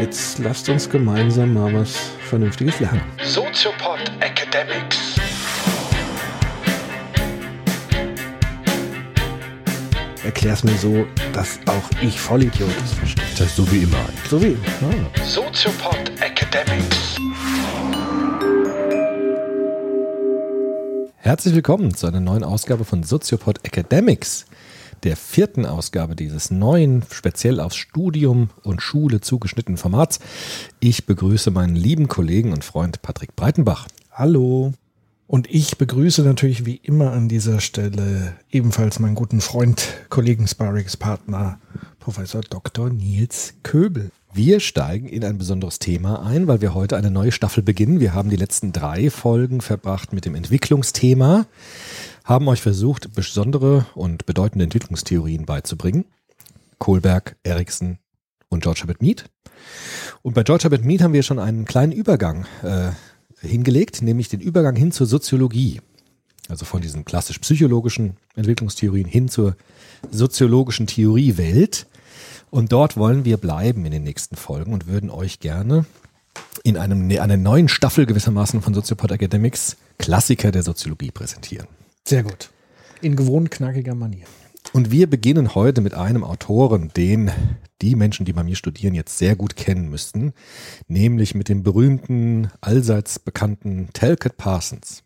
Jetzt lasst uns gemeinsam mal was Vernünftiges lernen. Soziopod Academics. Erklär's mir so, dass auch ich Vollidiot es verstehe. Das heißt so wie immer eigentlich. So wie immer. Soziopod Academics. Herzlich willkommen zu einer neuen Ausgabe von Soziopod Academics, der vierten Ausgabe dieses neuen, speziell aufs Studium und Schule zugeschnittenen Formats. Ich begrüße meinen lieben Kollegen und Freund Patrick Breitenbach. Hallo. Und ich begrüße natürlich wie immer an dieser Stelle ebenfalls meinen guten Freund, Kollegen, Sparringspartner, Professor Dr. Nils Köbel. Wir steigen in ein besonderes Thema ein, weil wir heute eine neue Staffel beginnen. Wir haben die letzten drei Folgen verbracht mit dem Entwicklungsthema, haben euch versucht, besondere und bedeutende Entwicklungstheorien beizubringen. Kohlberg, Erikson und George Herbert Mead. Und bei George Herbert Mead haben wir schon einen kleinen Übergang äh, hingelegt, nämlich den Übergang hin zur Soziologie. Also von diesen klassisch psychologischen Entwicklungstheorien hin zur soziologischen Theoriewelt. Und dort wollen wir bleiben in den nächsten Folgen und würden euch gerne in einem, einer neuen Staffel gewissermaßen von Soziopod Academics Klassiker der Soziologie präsentieren. Sehr gut. In gewohnt knackiger Manier. Und wir beginnen heute mit einem Autoren, den die Menschen, die bei mir studieren, jetzt sehr gut kennen müssten, nämlich mit dem berühmten, allseits bekannten Talcott Parsons.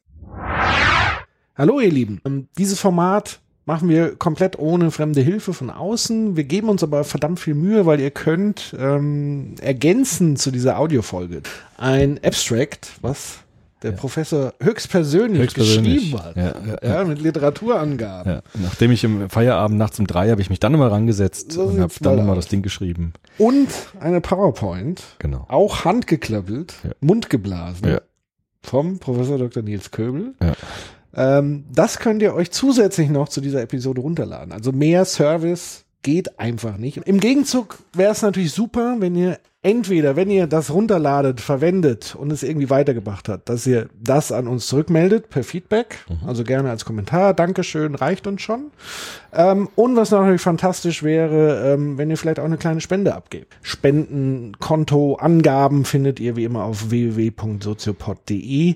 Hallo ihr Lieben. Ähm, Dieses Format machen wir komplett ohne fremde Hilfe von außen. Wir geben uns aber verdammt viel Mühe, weil ihr könnt ähm, ergänzen zu dieser Audiofolge ein Abstract, was der Professor höchstpersönlich, Höchstpersönlich. geschrieben hat. Ja, ja, Ja, mit Literaturangaben. Ja, nachdem ich im Feierabend nachts um drei habe ich mich dann nochmal rangesetzt So und habe dann mal nochmal das Ding geschrieben. Und eine PowerPoint, Genau. auch handgeklappelt, Ja. mundgeblasen, Ja. vom Professor Dr. Nils Köbel. Ja. Ähm, das könnt ihr euch zusätzlich noch zu dieser Episode runterladen. Also mehr Service geht einfach nicht. Im Gegenzug wäre es natürlich super, wenn ihr entweder, wenn ihr das runterladet, verwendet und es irgendwie weitergebracht hat, dass ihr das an uns zurückmeldet per Feedback. Also gerne als Kommentar. Dankeschön, reicht uns schon. Ähm, und was natürlich fantastisch wäre, ähm, wenn ihr vielleicht auch eine kleine Spende abgebt. Spenden, Konto, Angaben findet ihr wie immer auf www.soziopod.de.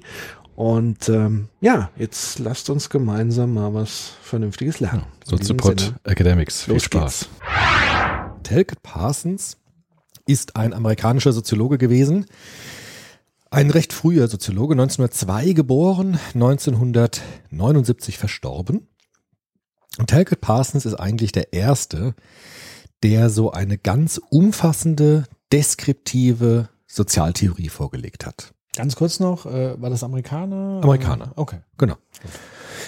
Und ähm, ja, jetzt lasst uns gemeinsam mal was Vernünftiges lernen. Soziopod Academics. Viel Los Spaß. Talcott Parsons ist ein amerikanischer Soziologe gewesen. Ein recht früher Soziologe, 1902 geboren, 1979 verstorben. Und Talcott Parsons ist eigentlich der Erste, der so eine ganz umfassende, deskriptive Sozialtheorie vorgelegt hat. Ganz kurz noch, äh, war das Amerikaner? Amerikaner. Okay. Genau.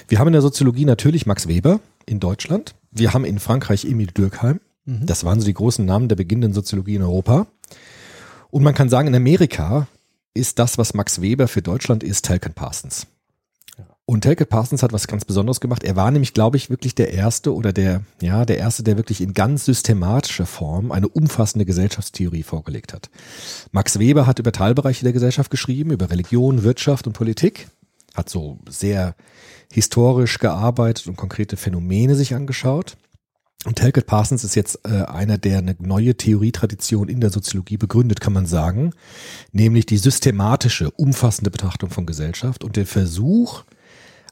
Wir haben in der Soziologie natürlich Max Weber in Deutschland. Wir haben in Frankreich Emil Durkheim. Das waren so die großen Namen der beginnenden Soziologie in Europa. Und man kann sagen, in Amerika ist das, was Max Weber für Deutschland ist, Talcott Parsons. Und Talcott Parsons hat was ganz Besonderes gemacht. Er war nämlich, glaube ich, wirklich der Erste oder der, ja, der Erste, der wirklich in ganz systematischer Form eine umfassende Gesellschaftstheorie vorgelegt hat. Max Weber hat über Teilbereiche der Gesellschaft geschrieben, über Religion, Wirtschaft und Politik, hat so sehr historisch gearbeitet und konkrete Phänomene sich angeschaut. Und Talcott Parsons ist jetzt äh, einer, der eine neue Theorietradition in der Soziologie begründet, kann man sagen, nämlich die systematische, umfassende Betrachtung von Gesellschaft und der Versuch,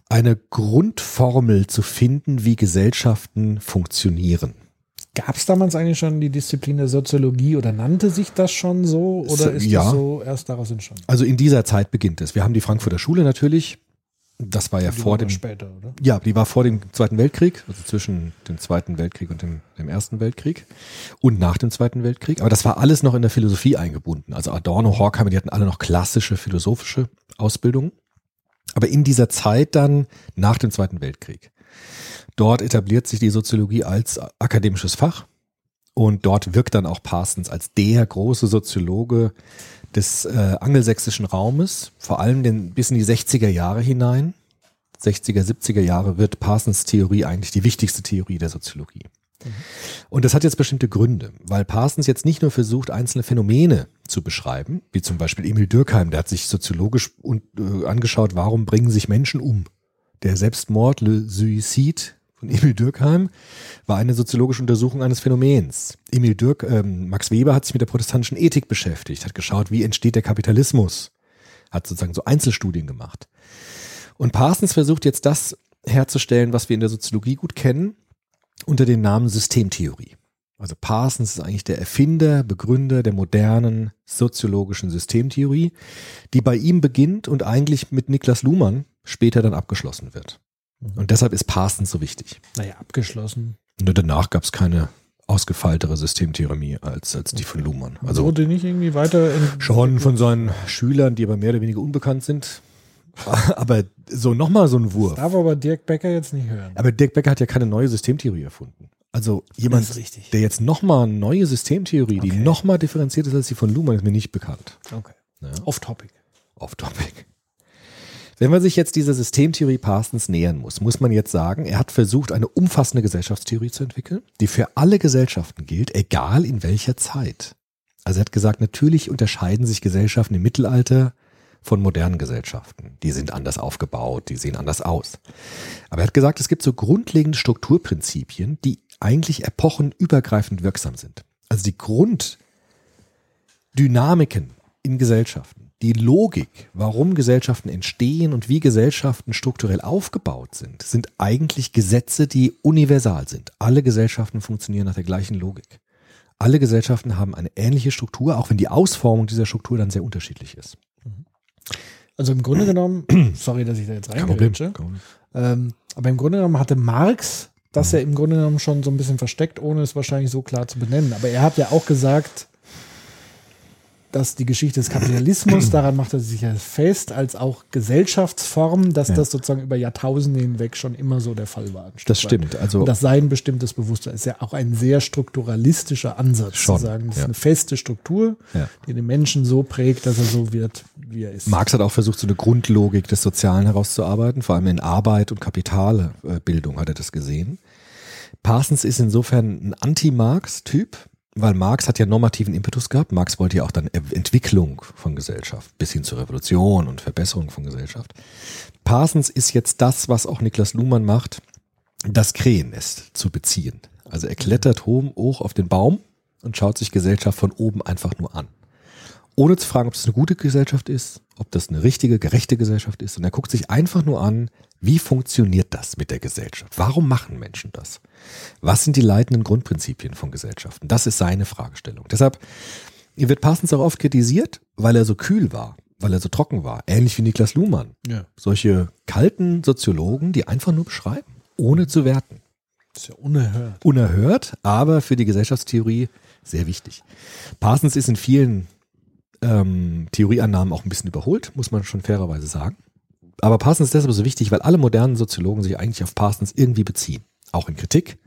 eine Grundformel zu finden, wie Gesellschaften funktionieren. Gab es damals eigentlich schon die Disziplin der Soziologie oder nannte sich das schon so oder ist ja. das so erst daraus entstanden? Also in dieser Zeit beginnt es. Wir haben die Frankfurter Schule natürlich. Das war ja Die vor dem später, oder? Ja, die war vor dem Zweiten Weltkrieg, also zwischen dem Zweiten Weltkrieg und dem, dem Ersten Weltkrieg und nach dem Zweiten Weltkrieg. Aber das war alles noch in der Philosophie eingebunden. Also Adorno, Horkheimer, die hatten alle noch klassische philosophische Ausbildung. Aber in dieser Zeit dann nach dem Zweiten Weltkrieg. Dort etabliert sich die Soziologie als akademisches Fach und dort wirkt dann auch Parsons als der große Soziologe des äh, angelsächsischen Raumes, vor allem den, bis in die 60er Jahre hinein. 60er, 70er Jahre wird Parsons Theorie eigentlich die wichtigste Theorie der Soziologie. Und das hat jetzt bestimmte Gründe, weil Parsons jetzt nicht nur versucht, einzelne Phänomene zu beschreiben, wie zum Beispiel Emil Durkheim, der hat sich soziologisch und, äh, angeschaut, warum bringen sich Menschen um. Der Selbstmord, le Suicide, Und Emil Durkheim war eine soziologische Untersuchung eines Phänomens. Emil Dürk, ähm, Max Weber hat sich mit der protestantischen Ethik beschäftigt, hat geschaut, wie entsteht der Kapitalismus, hat sozusagen so Einzelstudien gemacht. Und Parsons versucht jetzt das herzustellen, was wir in der Soziologie gut kennen, unter dem Namen Systemtheorie. Also Parsons ist eigentlich der Erfinder, Begründer der modernen soziologischen Systemtheorie, die bei ihm beginnt und eigentlich mit Niklas Luhmann später dann abgeschlossen wird. Und deshalb ist Parsons so wichtig. Naja, abgeschlossen. Nur danach gab es keine ausgefeiltere Systemtheorie als, als die von Luhmann. Also wurde nicht irgendwie weiter schon von seinen Schülern, die aber mehr oder weniger unbekannt sind. Aber so nochmal so ein Wurf. Darf aber Dirk Becker jetzt nicht hören. Aber Dirk Becker hat ja keine neue Systemtheorie erfunden. Also jemand, Das der jetzt nochmal eine neue Systemtheorie, die Okay. nochmal differenziert ist als die von Luhmann, ist mir nicht bekannt. Okay. Ja. Off topic. Wenn man sich jetzt dieser Systemtheorie Parsons nähern muss, muss man jetzt sagen, er hat versucht, eine umfassende Gesellschaftstheorie zu entwickeln, die für alle Gesellschaften gilt, egal in welcher Zeit. Also er hat gesagt, natürlich unterscheiden sich Gesellschaften im Mittelalter von modernen Gesellschaften. Die sind anders aufgebaut, die sehen anders aus. Aber er hat gesagt, es gibt so grundlegende Strukturprinzipien, die eigentlich epochenübergreifend wirksam sind. Also die Grunddynamiken in Gesellschaften, die Logik, warum Gesellschaften entstehen und wie Gesellschaften strukturell aufgebaut sind, sind eigentlich Gesetze, die universal sind. Alle Gesellschaften funktionieren nach der gleichen Logik. Alle Gesellschaften haben eine ähnliche Struktur, auch wenn die Ausformung dieser Struktur dann sehr unterschiedlich ist. Also im Grunde genommen, sorry, dass ich da jetzt reingerätsche, ähm, aber im Grunde genommen hatte Marx das ja im Grunde genommen schon so ein bisschen versteckt, ohne es wahrscheinlich so klar zu benennen. Aber er hat ja auch gesagt, dass die Geschichte des Kapitalismus, daran macht er sich ja fest, als auch Gesellschaftsform, dass Ja. das sozusagen über Jahrtausende hinweg schon immer so der Fall war. Das stimmt. Also Und das sein bestimmtes Bewusstsein ist ja auch ein sehr strukturalistischer Ansatz Schon, zu sagen. Das ja. ist eine feste Struktur, Ja. die den Menschen so prägt, dass er so wird, wie er ist. Marx hat auch versucht, so eine Grundlogik des Sozialen herauszuarbeiten, vor allem in Arbeit und Kapitalbildung hat er das gesehen. Parsons ist insofern ein Anti-Marx-Typ, weil Marx hat ja normativen Impetus gehabt. Marx wollte ja auch dann Entwicklung von Gesellschaft bis hin zur Revolution und Verbesserung von Gesellschaft. Parsons ist jetzt das, was auch Niklas Luhmann macht, das Krähennest zu beziehen. Also er klettert hoch auf den Baum und schaut sich Gesellschaft von oben einfach nur an ohne zu fragen, ob das eine gute Gesellschaft ist, ob das eine richtige, gerechte Gesellschaft ist. Und er guckt sich einfach nur an, wie funktioniert das mit der Gesellschaft? Warum machen Menschen das? Was sind die leitenden Grundprinzipien von Gesellschaften? Das ist seine Fragestellung. Deshalb wird Parsons auch oft kritisiert, weil er so kühl war, weil er so trocken war. Ähnlich wie Niklas Luhmann. Ja, Solche kalten Soziologen, die einfach nur beschreiben, ohne zu werten das ist ja unerhört. unerhört, aber für die Gesellschaftstheorie sehr wichtig. Parsons ist in vielen ähm, Theorieannahmen auch ein bisschen überholt, muss man schon fairerweise sagen. Aber Parsons ist deshalb so wichtig, weil alle modernen Soziologen sich eigentlich auf Parsons irgendwie beziehen. Auch in Kritik,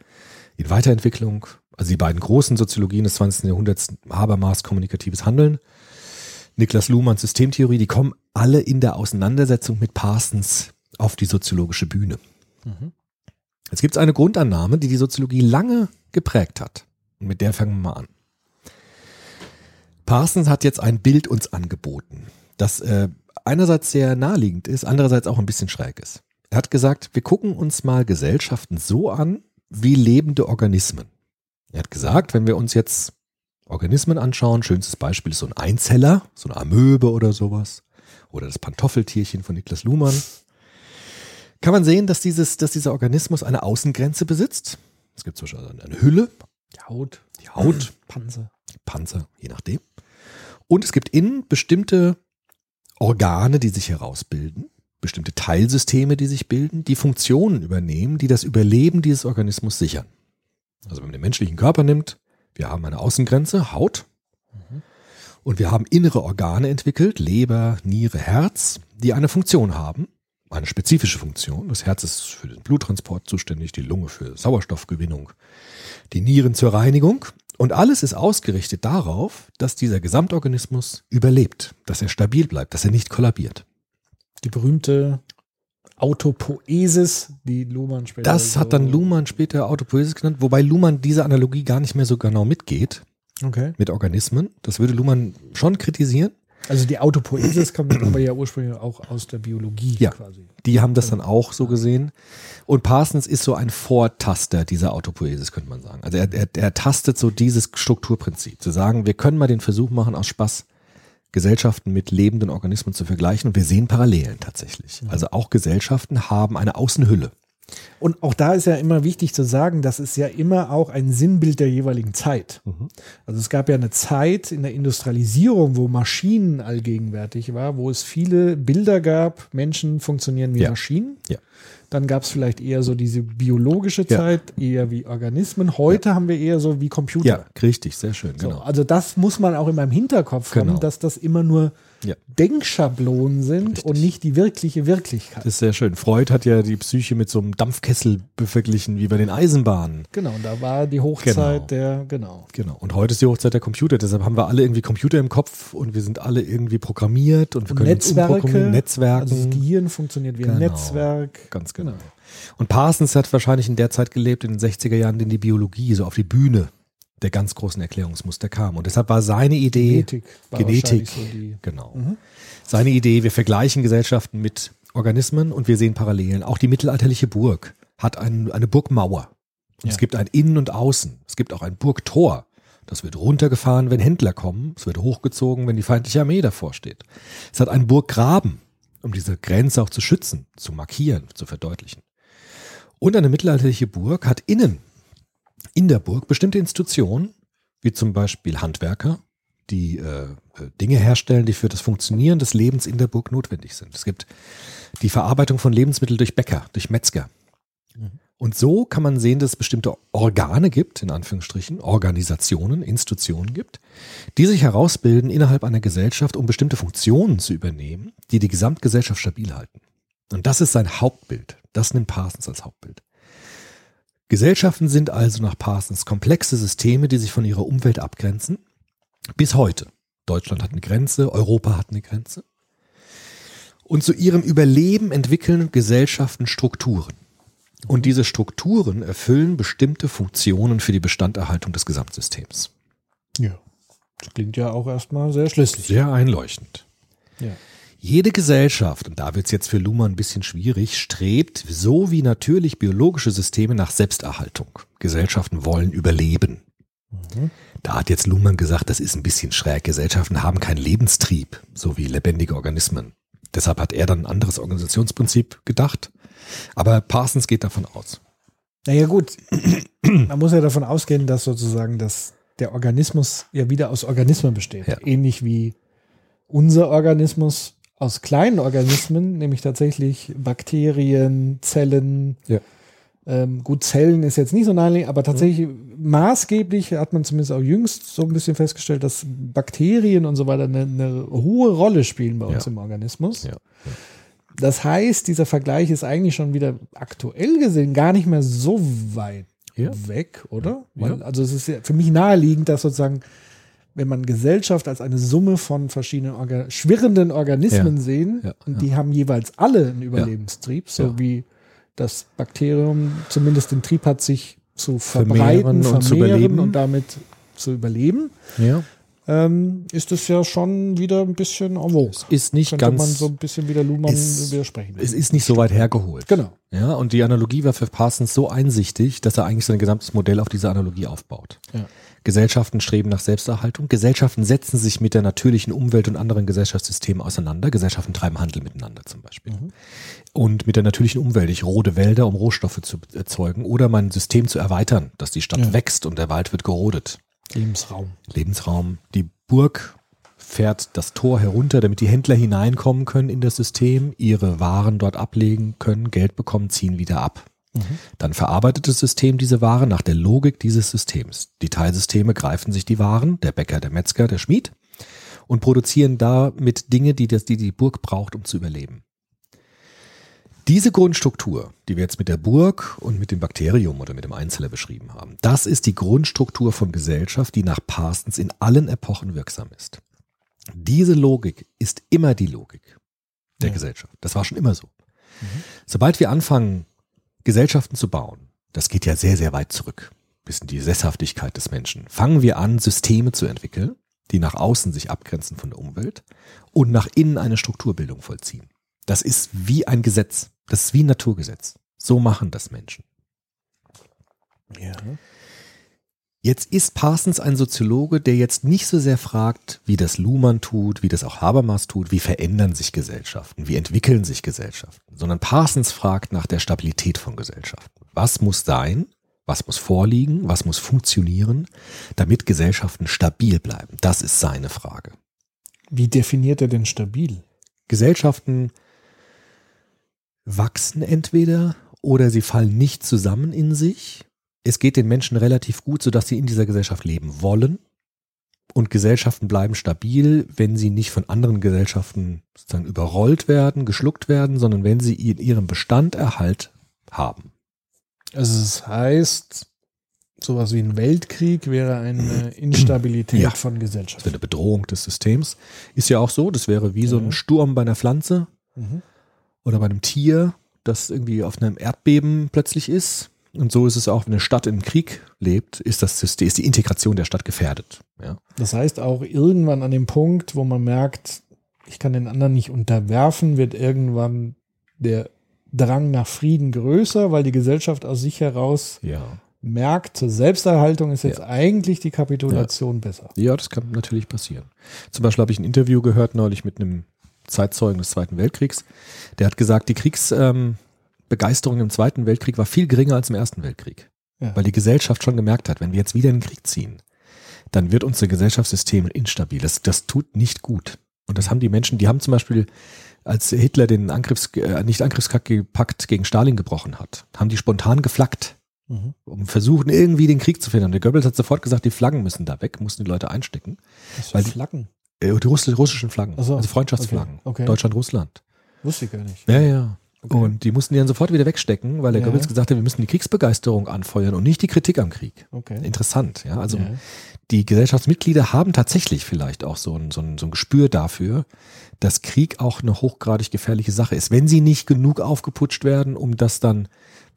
in Weiterentwicklung. Also die beiden großen Soziologien des 20. Jahrhunderts, Habermas, kommunikatives Handeln, Niklas Luhmanns Systemtheorie, die kommen alle in der Auseinandersetzung mit Parsons auf die soziologische Bühne. Jetzt gibt es eine Grundannahme, die die Soziologie lange geprägt hat. Und mit der fangen wir mal an. Parsons hat jetzt ein Bild uns angeboten, das äh, einerseits sehr naheliegend ist, andererseits auch ein bisschen schräg ist. Er hat gesagt, wir gucken uns mal Gesellschaften so an wie lebende Organismen. Er hat gesagt, wenn wir uns jetzt Organismen anschauen, schönstes Beispiel ist so ein Einzeller, so eine Amöbe oder sowas, oder das Pantoffeltierchen von Niklas Luhmann, kann man sehen, dass, dieses, dass dieser Organismus eine Außengrenze besitzt. Es gibt zum Beispiel eine Hülle, Die Haut, die Haut, Panzer. Panzer, je nachdem. Und es gibt innen bestimmte Organe, die sich herausbilden, bestimmte Teilsysteme, die sich bilden, die Funktionen übernehmen, die das Überleben dieses Organismus sichern. Also wenn man den menschlichen Körper nimmt, wir haben eine Außengrenze, Haut, und wir haben innere Organe entwickelt, Leber, Niere, Herz, die eine Funktion haben, eine spezifische Funktion. Das Herz ist für den Bluttransport zuständig, die Lunge für Sauerstoffgewinnung, die Nieren zur Reinigung. Und alles ist ausgerichtet darauf, dass dieser Gesamtorganismus überlebt, dass er stabil bleibt, dass er nicht kollabiert. Die berühmte Autopoesis, die Luhmann später. Das so- hat dann Luhmann später Autopoiesis genannt, wobei Luhmann diese Analogie gar nicht mehr so genau mitgeht Okay. mit Organismen. Das würde Luhmann schon kritisieren. Also die Autopoiesis kommt aber ja ursprünglich auch aus der Biologie Ja. quasi. Die haben das dann auch so gesehen. Und Parsons ist so ein Vortaster dieser Autopoiesis, könnte man sagen. Also er, er, er tastet so dieses Strukturprinzip, zu sagen, wir können mal den Versuch machen, aus Spaß Gesellschaften mit lebenden Organismen zu vergleichen und wir sehen Parallelen tatsächlich. Also auch Gesellschaften haben eine Außenhülle. Und auch da ist ja immer wichtig zu sagen, das ist ja immer auch ein Sinnbild der jeweiligen Zeit. Also es gab ja eine Zeit in der Industrialisierung, wo Maschinen allgegenwärtig war, wo es viele Bilder gab, Menschen funktionieren wie Ja. Maschinen. Ja. Dann gab es vielleicht eher so diese biologische Ja. Zeit, eher wie Organismen. Heute haben wir eher so wie Computer. Ja, richtig, sehr schön, So, genau. also das muss man auch immer im Hinterkopf haben, Genau. dass das immer nur Ja. Denkschablonen sind Richtig. und nicht die wirkliche Wirklichkeit. Das ist sehr schön. Freud hat ja die Psyche mit so einem Dampfkessel verglichen, wie bei den Eisenbahnen. Genau, und da war die Hochzeit Genau. der, genau. Genau. Und heute ist die Hochzeit der Computer, deshalb haben wir alle irgendwie Computer im Kopf und wir sind alle irgendwie programmiert und wir können. Netzwerke, Netzwerken. also das Gehirn funktioniert wie ein Genau. Netzwerk. Ganz genau. Und Parsons hat wahrscheinlich in der Zeit gelebt, in den 60er Jahren, in die Biologie so auf die Bühne der ganz großen Erklärungsmuster kam. Und deshalb war seine Idee, Genetik Genetik, so genau. Seine Idee, wir vergleichen Gesellschaften mit Organismen und wir sehen Parallelen. Auch die mittelalterliche Burg hat ein, eine Burgmauer. Ja. Es gibt ein Innen und Außen. Es gibt auch ein Burgtor. Das wird runtergefahren, wenn Händler kommen. Es wird hochgezogen, wenn die feindliche Armee davor steht. Es hat einen Burggraben, um diese Grenze auch zu schützen, zu markieren, zu verdeutlichen. Und eine mittelalterliche Burg hat innen, in der Burg, bestimmte Institutionen, wie zum Beispiel Handwerker, die äh, äh, Dinge herstellen, die für das Funktionieren des Lebens in der Burg notwendig sind. Es gibt die Verarbeitung von Lebensmitteln durch Bäcker, durch Metzger. Und so kann man sehen, dass es bestimmte Organe gibt, in Anführungsstrichen, Organisationen, Institutionen gibt, die sich herausbilden innerhalb einer Gesellschaft, um bestimmte Funktionen zu übernehmen, die die Gesamtgesellschaft stabil halten. Und das ist sein Hauptbild. Das nimmt Parsons als Hauptbild. Gesellschaften sind also nach Parsons komplexe Systeme, die sich von ihrer Umwelt abgrenzen. Bis heute. Deutschland hat eine Grenze, Europa hat eine Grenze. Und zu ihrem Überleben entwickeln Gesellschaften Strukturen. Und diese Strukturen erfüllen bestimmte Funktionen für die Bestanderhaltung des Gesamtsystems. Ja. Das klingt ja auch erstmal sehr schlüssig. Sehr einleuchtend. Ja. Jede Gesellschaft, und da wird es jetzt für Luhmann ein bisschen schwierig, strebt, so wie natürlich biologische Systeme, nach Selbsterhaltung. Gesellschaften wollen überleben. Da hat jetzt Luhmann gesagt, das ist ein bisschen schräg. Gesellschaften haben keinen Lebenstrieb, so wie lebendige Organismen. Deshalb hat er dann ein anderes Organisationsprinzip gedacht. Aber Parsons geht davon aus. Naja gut, man muss ja davon ausgehen, dass sozusagen das, der Organismus ja wieder aus Organismen besteht. Ja. Ähnlich wie unser Organismus aus kleinen Organismen, nämlich tatsächlich Bakterien, Zellen. Ja. Ähm, gut, Zellen ist jetzt nicht so naheliegend, aber tatsächlich maßgeblich hat man zumindest auch jüngst so ein bisschen festgestellt, dass Bakterien und so weiter eine, eine hohe Rolle spielen bei uns Ja. im Organismus. Ja. Das heißt, dieser Vergleich ist eigentlich schon wieder aktuell gesehen gar nicht mehr so weit weg, oder? Weil, also es ist ja für mich naheliegend, dass sozusagen, wenn man Gesellschaft als eine Summe von verschiedenen Orga schwirrenden Organismen Ja. sehen Ja. und die haben jeweils alle einen Überlebenstrieb, so wie das Bakterium zumindest den Trieb hat, sich zu Vermehren verbreiten, und zu vermehren überleben. und damit zu überleben, Ja. Ähm, ist es ja schon wieder ein bisschen en vogue. Ist nicht Könnte ganz, man so ein bisschen wieder Luhmann Es- widersprechen. es ist nicht so weit hergeholt. Genau. Ja, und die Analogie war für Parsons so einsichtig, dass er eigentlich sein gesamtes Modell auf diese Analogie aufbaut. Ja. Gesellschaften streben nach Selbsterhaltung. Gesellschaften setzen sich mit der natürlichen Umwelt und anderen Gesellschaftssystemen auseinander. Gesellschaften treiben Handel miteinander zum Beispiel. Und mit der natürlichen Umwelt. Ich rode Wälder, um Rohstoffe zu erzeugen oder mein System zu erweitern, dass die Stadt Ja. wächst und der Wald wird gerodet. Lebensraum. Lebensraum. Die Burg fährt das Tor herunter, damit die Händler hineinkommen können in das System, ihre Waren dort ablegen können, Geld bekommen, ziehen wieder ab. Dann verarbeitet das System diese Waren nach der Logik dieses Systems. Die Teilsysteme greifen sich die Waren, der Bäcker, der Metzger, der Schmied, und produzieren damit Dinge, die das, die, die Burg braucht, um zu überleben. Diese Grundstruktur, die wir jetzt mit der Burg und mit dem Bakterium oder mit dem Einzeller beschrieben haben, das ist die Grundstruktur von Gesellschaft, die nach Parsons in allen Epochen wirksam ist. Diese Logik ist immer die Logik der Ja. Gesellschaft. Das war schon immer so. Sobald wir anfangen, Gesellschaften zu bauen, das geht ja sehr, sehr weit zurück, bis in die Sesshaftigkeit des Menschen, fangen wir an, Systeme zu entwickeln, die nach außen sich abgrenzen von der Umwelt und nach innen eine Strukturbildung vollziehen. Das ist wie ein Gesetz. Das ist wie ein Naturgesetz. So machen das Menschen. Ja. Jetzt ist Parsons ein Soziologe, der jetzt nicht so sehr fragt, wie das Luhmann tut, wie das auch Habermas tut, wie verändern sich Gesellschaften, wie entwickeln sich Gesellschaften, sondern Parsons fragt nach der Stabilität von Gesellschaften. Was muss sein, was muss vorliegen, was muss funktionieren, damit Gesellschaften stabil bleiben? Das ist seine Frage. Wie definiert er denn stabil? Gesellschaften wachsen entweder oder sie fallen nicht zusammen in sich. Es geht den Menschen relativ gut, sodass sie in dieser Gesellschaft leben wollen. Und Gesellschaften bleiben stabil, wenn sie nicht von anderen Gesellschaften sozusagen überrollt werden, geschluckt werden, sondern wenn sie in ihrem Bestand Erhalt haben. Also es heißt, sowas wie ein Weltkrieg wäre eine Instabilität Ja. von Das Gesellschaft. wäre eine Bedrohung des Systems. Ist ja auch so, das wäre wie so ein Sturm bei einer Pflanze Mhm. Oder bei einem Tier, das irgendwie auf einem Erdbeben plötzlich ist. Und so ist es auch, wenn eine Stadt im Krieg lebt, ist das System, ist die Integration der Stadt gefährdet. Ja. Das heißt auch irgendwann an dem Punkt, wo man merkt, ich kann den anderen nicht unterwerfen, wird irgendwann der Drang nach Frieden größer, weil die Gesellschaft aus sich heraus Ja. merkt, zur Selbsterhaltung ist jetzt Ja. eigentlich die Kapitulation besser. Ja, das kann natürlich passieren. Zum Beispiel habe ich ein Interview gehört neulich mit einem Zeitzeugen des Zweiten Weltkriegs. Der hat gesagt, die Kriegsbegeisterung ähm, im Zweiten Weltkrieg war viel geringer als im Ersten Weltkrieg. Ja. Weil die Gesellschaft schon gemerkt hat, wenn wir jetzt wieder in den Krieg ziehen, dann wird unser Gesellschaftssystem instabil. Das, das tut nicht gut. Und das haben die Menschen, die haben zum Beispiel, als Hitler den Angriffs, äh, nicht Angriffspakt gegen Stalin gebrochen hat, haben die spontan geflaggt Mhm. um versuchen, irgendwie den Krieg zu verhindern. Der Goebbels hat sofort gesagt, die Flaggen müssen da weg, mussten die Leute einstecken. Was Weil für die- Flaggen? Äh, die Russ russischen Flaggen, so, also Freundschaftsflaggen. okay, okay. Deutschland-Russland. Wusste ich gar nicht. Ja, ja. Okay. Und die mussten die dann sofort wieder wegstecken, weil der Ja. Goebbels gesagt hat, wir müssen die Kriegsbegeisterung anfeuern und nicht die Kritik am Krieg. Okay. Interessant, ja. Also Ja. die Gesellschaftsmitglieder haben tatsächlich vielleicht auch so ein, so, ein, so ein Gespür dafür, dass Krieg auch eine hochgradig gefährliche Sache ist, wenn sie nicht genug aufgeputscht werden, um das dann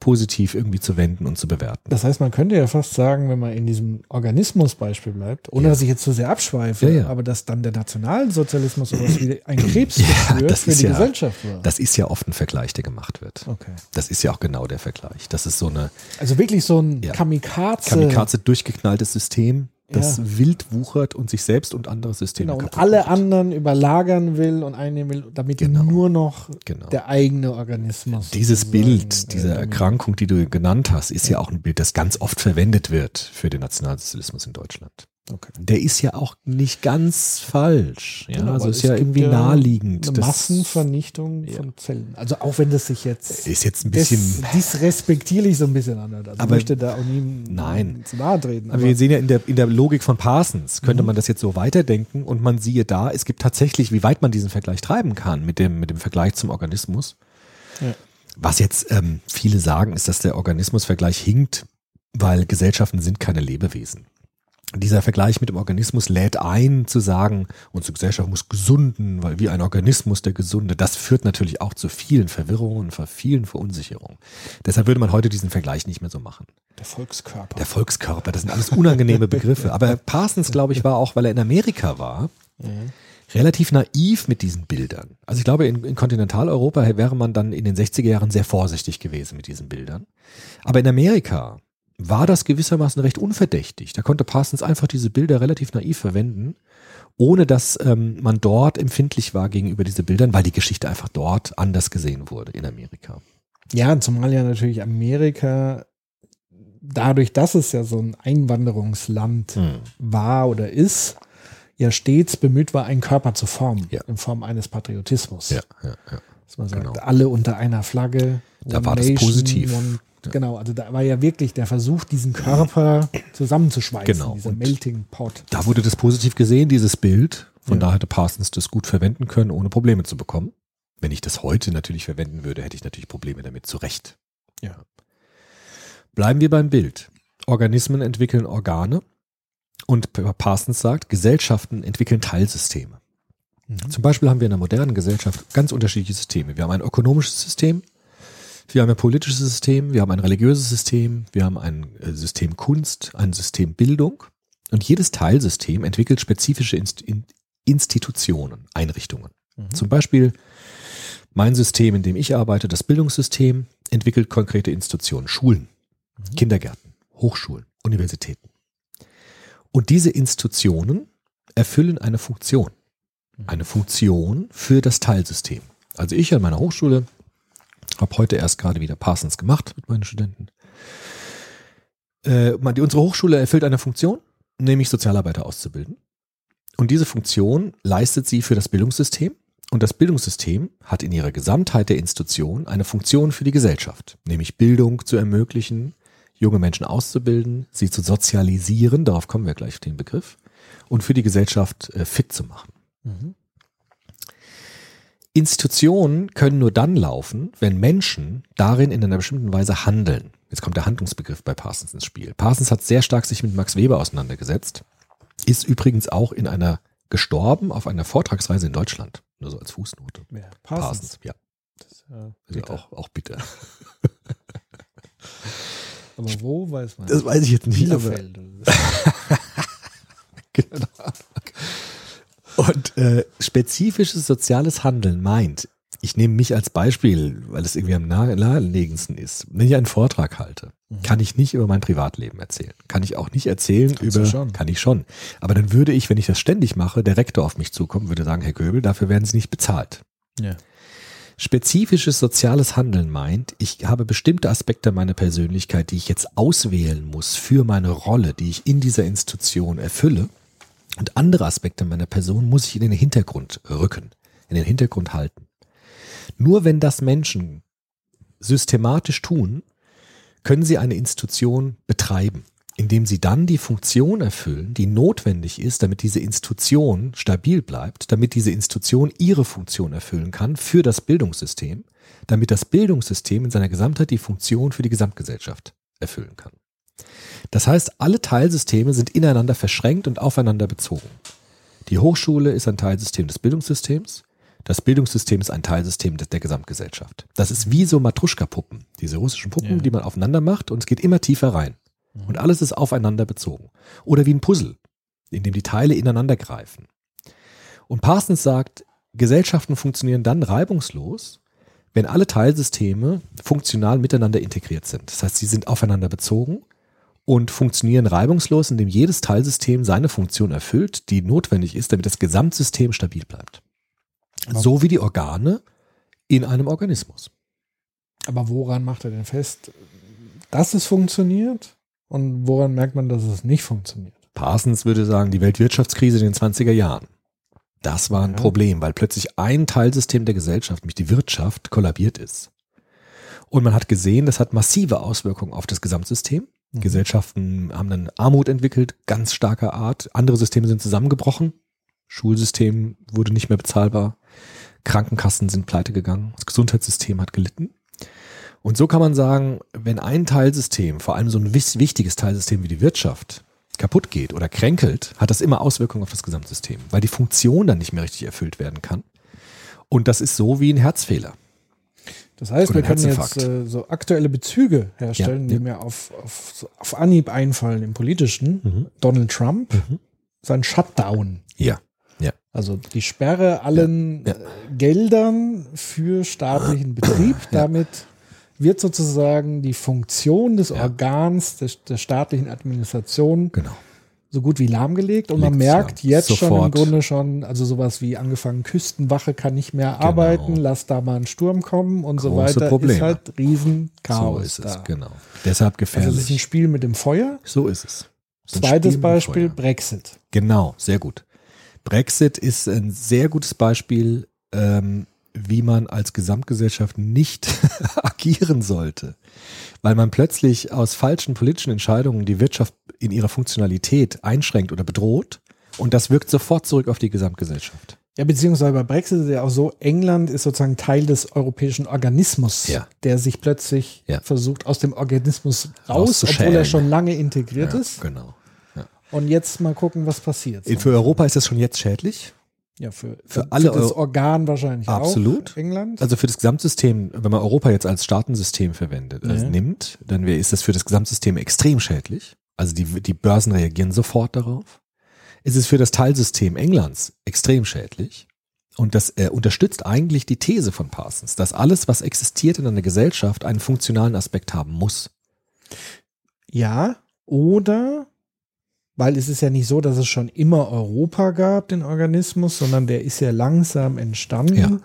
positiv irgendwie zu wenden und zu bewerten. Das heißt, man könnte ja fast sagen, wenn man in diesem Organismusbeispiel bleibt, ohne Ja. dass ich jetzt zu sehr abschweife, Ja, ja. aber dass dann der Nationalsozialismus sowas wie ein das für die Gesellschaft war. Das ist ja oft ein Vergleich, der gemacht wird. okay. Das ist ja auch genau der Vergleich. Das ist so eine Also wirklich so ein. Kamikaze. Kamikaze durchgeknalltes System, das Ja. wild wuchert und sich selbst und andere Systeme Genau, und kaputt alle macht. anderen überlagern will und einnehmen will, damit Genau. nur noch Genau. der eigene Organismus. Dieses Bild dieser äh, Erkrankung, die du genannt hast, ist ja auch ein Bild, das ganz oft verwendet wird für den Nationalsozialismus in Deutschland. Okay. Der ist ja auch nicht ganz falsch. Ja, Genau, also ist ja irgendwie ja naheliegend. Eine Das Massenvernichtung Ja. von Zellen. Also auch wenn das sich jetzt ist jetzt ein dis bisschen. disrespektierlich so ein bisschen anhört. Also Aber- ich möchte da auch nie Nein. zu nahe treten. Aber wir sehen ja in der, in der Logik von Parsons, Mhm. könnte man das jetzt so weiterdenken und man siehe da, es gibt tatsächlich, wie weit man diesen Vergleich treiben kann mit dem, mit dem Vergleich zum Organismus. Ja. Was jetzt ähm, viele sagen, ist, dass der Organismusvergleich hinkt, weil Gesellschaften sind keine Lebewesen. Dieser Vergleich mit dem Organismus lädt ein, zu sagen, unsere Gesellschaft muss gesunden, weil wie ein Organismus der Gesunde, das führt natürlich auch zu vielen Verwirrungen, zu vielen Verunsicherungen. Deshalb würde man heute diesen Vergleich nicht mehr so machen. der Volkskörper. Der Volkskörper, das sind alles unangenehme Begriffe. Aber Parsons, glaube ich, war auch, weil er in Amerika war, relativ naiv mit diesen Bildern. Also ich glaube, in, in Kontinentaleuropa wäre man dann in den 60er Jahren sehr vorsichtig gewesen mit diesen Bildern. Aber in Amerika war das gewissermaßen recht unverdächtig. Da konnte Parsons einfach diese Bilder relativ naiv verwenden, ohne dass ähm, man dort empfindlich war gegenüber diesen Bildern, weil die Geschichte einfach dort anders gesehen wurde in Amerika. Ja, zumal ja natürlich Amerika, dadurch, dass es ja so ein Einwanderungsland Hm. war oder ist, ja stets bemüht war, einen Körper zu formen, Ja. in Form eines Patriotismus. Ja, ja, ja. Dass man sagt, Genau. alle unter einer Flagge. Da war das positiv. Genau, also da war ja wirklich der Versuch, diesen Körper zusammenzuschweißen, Genau, dieser und- Melting Pot. Da wurde das positiv gesehen, dieses Bild. Von Ja. da hätte Parsons das gut verwenden können, ohne Probleme zu bekommen. Wenn ich das heute natürlich verwenden würde, hätte ich natürlich Probleme damit, zu Recht. Ja. Bleiben wir beim Bild. Organismen entwickeln Organe und Parsons sagt, Gesellschaften entwickeln Teilsysteme. Mhm. Zum Beispiel haben wir in der modernen Gesellschaft ganz unterschiedliche Systeme. Wir haben ein ökonomisches System, wir haben ein politisches System, wir haben ein religiöses System, wir haben ein äh, System Kunst, ein System Bildung Und jedes Teilsystem entwickelt spezifische Inst in Institutionen, Einrichtungen. Zum Beispiel mein System, in dem ich arbeite, das Bildungssystem, entwickelt konkrete Institutionen, Schulen, Kindergärten, Hochschulen, Universitäten. Und diese Institutionen erfüllen eine Funktion. Eine Funktion für das Teilsystem. Also ich an meiner Hochschule habe heute erst gerade wieder Parsons gemacht mit meinen Studenten. Äh, unsere Hochschule erfüllt eine Funktion, nämlich Sozialarbeiter auszubilden. Und diese Funktion leistet sie für das Bildungssystem. Und das Bildungssystem hat in ihrer Gesamtheit der Institution eine Funktion für die Gesellschaft, nämlich Bildung zu ermöglichen, junge Menschen auszubilden, sie zu sozialisieren, darauf kommen wir gleich auf den Begriff, und für die Gesellschaft äh, fit zu machen. Institutionen können nur dann laufen, wenn Menschen darin in einer bestimmten Weise handeln. Jetzt kommt der Handlungsbegriff bei Parsons ins Spiel. Parsons hat sehr stark sich mit Max Weber auseinandergesetzt, ist übrigens auch in einer gestorben auf einer Vortragsreise in Deutschland. Nur so als Fußnote. Ja, Parsons, ja. Ja, Also bitter. auch, auch bitter. Aber wo weiß man? Das weiß ich jetzt nicht. Bielefeld. genau. Und äh, spezifisches soziales Handeln meint, ich nehme mich als Beispiel, weil es irgendwie am nahe- naheliegendsten ist. Wenn ich einen Vortrag halte, kann ich nicht über mein Privatleben erzählen. Kann ich auch nicht erzählen Kannst über, schon. kann ich schon. Aber dann würde ich, wenn ich das ständig mache, der Rektor auf mich zukommen, würde sagen, Herr Göbel, dafür werden Sie nicht bezahlt. Ja. Spezifisches soziales Handeln meint, ich habe bestimmte Aspekte meiner Persönlichkeit, die ich jetzt auswählen muss für meine Rolle, die ich in dieser Institution erfülle. Und andere Aspekte meiner Person muss ich in den Hintergrund rücken, in den Hintergrund halten. Nur wenn das Menschen systematisch tun, können sie eine Institution betreiben, indem sie dann die Funktion erfüllen, die notwendig ist, damit diese Institution stabil bleibt, damit diese Institution ihre Funktion erfüllen kann für das Bildungssystem, damit das Bildungssystem in seiner Gesamtheit die Funktion für die Gesamtgesellschaft erfüllen kann. Das heißt, alle Teilsysteme sind ineinander verschränkt und aufeinander bezogen. Die Hochschule ist ein Teilsystem des Bildungssystems. Das Bildungssystem ist ein Teilsystem der Gesamtgesellschaft. Das ist wie so Matruschka-Puppen, diese russischen Puppen, Ja. die man aufeinander macht und es geht immer tiefer rein. Und alles ist aufeinander bezogen. Oder wie ein Puzzle, in dem die Teile ineinander greifen. Und Parsons sagt, Gesellschaften funktionieren dann reibungslos, wenn alle Teilsysteme funktional miteinander integriert sind. Das heißt, sie sind aufeinander bezogen und funktionieren reibungslos, indem jedes Teilsystem seine Funktion erfüllt, die notwendig ist, damit das Gesamtsystem stabil bleibt. So wie die Organe in einem Organismus. Aber woran macht er denn fest, dass es funktioniert? Und woran merkt man, dass es nicht funktioniert? Parsons würde sagen, die Weltwirtschaftskrise in den 20er Jahren. Das war ein Ja. Problem, weil plötzlich ein Teilsystem der Gesellschaft, nämlich die Wirtschaft, kollabiert ist. Und man hat gesehen, das hat massive Auswirkungen auf das Gesamtsystem. Mhm. Gesellschaften haben dann Armut entwickelt, ganz starker Art. Andere Systeme sind zusammengebrochen. Schulsystem wurde nicht mehr bezahlbar. Krankenkassen sind pleite gegangen. Das Gesundheitssystem hat gelitten. Und so kann man sagen, wenn ein Teilsystem, vor allem so ein wichtiges Teilsystem wie die Wirtschaft, kaputt geht oder kränkelt, hat das immer Auswirkungen auf das Gesamtsystem, weil die Funktion dann nicht mehr richtig erfüllt werden kann. Und das ist so wie ein Herzfehler. Das heißt, wir können jetzt äh, so aktuelle Bezüge herstellen, Ja, die mir auf, auf, auf Anhieb einfallen im Politischen. Mhm. Donald Trump, sein Shutdown. Ja. Ja. Also die Sperre allen Ja. äh, Geldern für staatlichen Betrieb. Damit wird sozusagen die Funktion des. Organs des, der staatlichen Administration Genau. So gut wie lahmgemacht und man Legt's merkt jetzt schon im Sofort. Grunde schon, also sowas wie angefangen, Küstenwache kann nicht mehr arbeiten, lass da mal ein Sturm kommen und so Genau. Große weiter. Probleme. Ist halt Riesenchaos so ist es, da. genau. Deshalb Also es ist ein gefährlich. Spiel mit dem Feuer. so ist es. Es ist Zweites Beispiel. Brexit. Genau, sehr gut. Brexit ist ein sehr gutes Beispiel, ähm, wie man als Gesamtgesellschaft nicht agieren sollte. Weil man plötzlich aus falschen politischen Entscheidungen die Wirtschaft in ihrer Funktionalität einschränkt oder bedroht. Und das wirkt sofort zurück auf die Gesamtgesellschaft. Ja, beziehungsweise bei Brexit ist ja auch so, England ist sozusagen Teil des europäischen Organismus, Ja. der sich plötzlich Ja. versucht, aus dem Organismus raus, obwohl er schon lange integriert Ja, ist. genau. Und jetzt mal gucken, was passiert. Für Europa ist das schon jetzt schädlich. Ja, für, für alle das Euro- Organ wahrscheinlich Absolut. auch. England. Also für das Gesamtsystem, wenn man Europa jetzt als Staatensystem verwendet, also Ja. nimmt, dann ist das für das Gesamtsystem extrem schädlich. Also die, die Börsen reagieren sofort darauf. Es ist für das Teilsystem Englands extrem schädlich. Und das äh, unterstützt eigentlich die These von Parsons, dass alles, was existiert in einer Gesellschaft, einen funktionalen Aspekt haben muss. Ja, oder weil es ist ja nicht so, dass es schon immer Europa gab, den Organismus, sondern der ist ja langsam entstanden. Ja.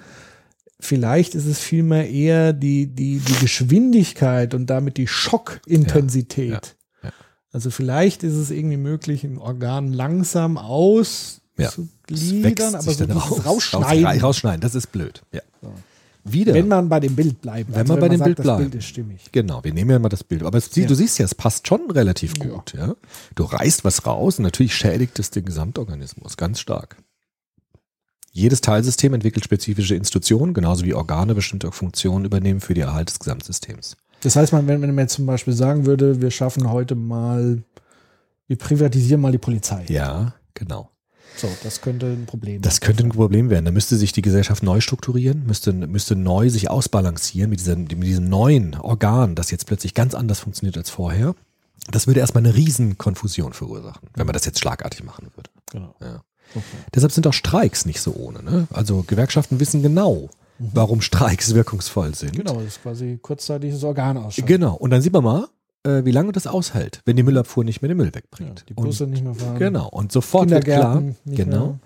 Vielleicht ist es vielmehr eher die, die, die Geschwindigkeit und damit die Schockintensität. Ja, ja. Also vielleicht ist es irgendwie möglich, ein Organ langsam aus Ja. zu gliedern, aber so Rausschneiden. Raus, rausschneiden, das ist blöd. Ja. Wieder. Wenn man bei dem Bild bleibt. Also Wenn man bei dem sagt, Bild das bleibt. Bild ist stimmig. Genau, wir nehmen ja mal das Bild. Aber es, Ja. du siehst ja, es passt schon relativ Ja. gut. Ja? Du reißt was raus und natürlich schädigt es den Gesamtorganismus ganz stark. Jedes Teilsystem entwickelt spezifische Institutionen, genauso wie Organe bestimmte Funktionen übernehmen für die Erhalt des Gesamtsystems. Das heißt, man, wenn, wenn man jetzt zum Beispiel sagen würde, wir schaffen heute mal, wir privatisieren mal die Polizei. Ja, genau. So, das könnte ein Problem Das könnte ein Problem werden. Da müsste sich die Gesellschaft neu strukturieren, müsste, müsste neu sich ausbalancieren mit, dieser, mit diesem neuen Organ, das jetzt plötzlich ganz anders funktioniert als vorher. Das würde erstmal eine riesen Konfusion verursachen, wenn man das jetzt schlagartig machen würde. Genau. Ja. Okay. Deshalb sind auch Streiks nicht so ohne. Ne? Also Gewerkschaften wissen genau, warum Streiks wirkungsvoll sind. Genau, das ist quasi kurzzeitiges Organ ausschalten. Genau. Und dann sieht man mal, äh, wie lange das aushält, wenn die Müllabfuhr nicht mehr den Müll Ja, wegbringt. die Busse Und, nicht mehr fahren. genau. Und sofort wird klar, genau. mehr.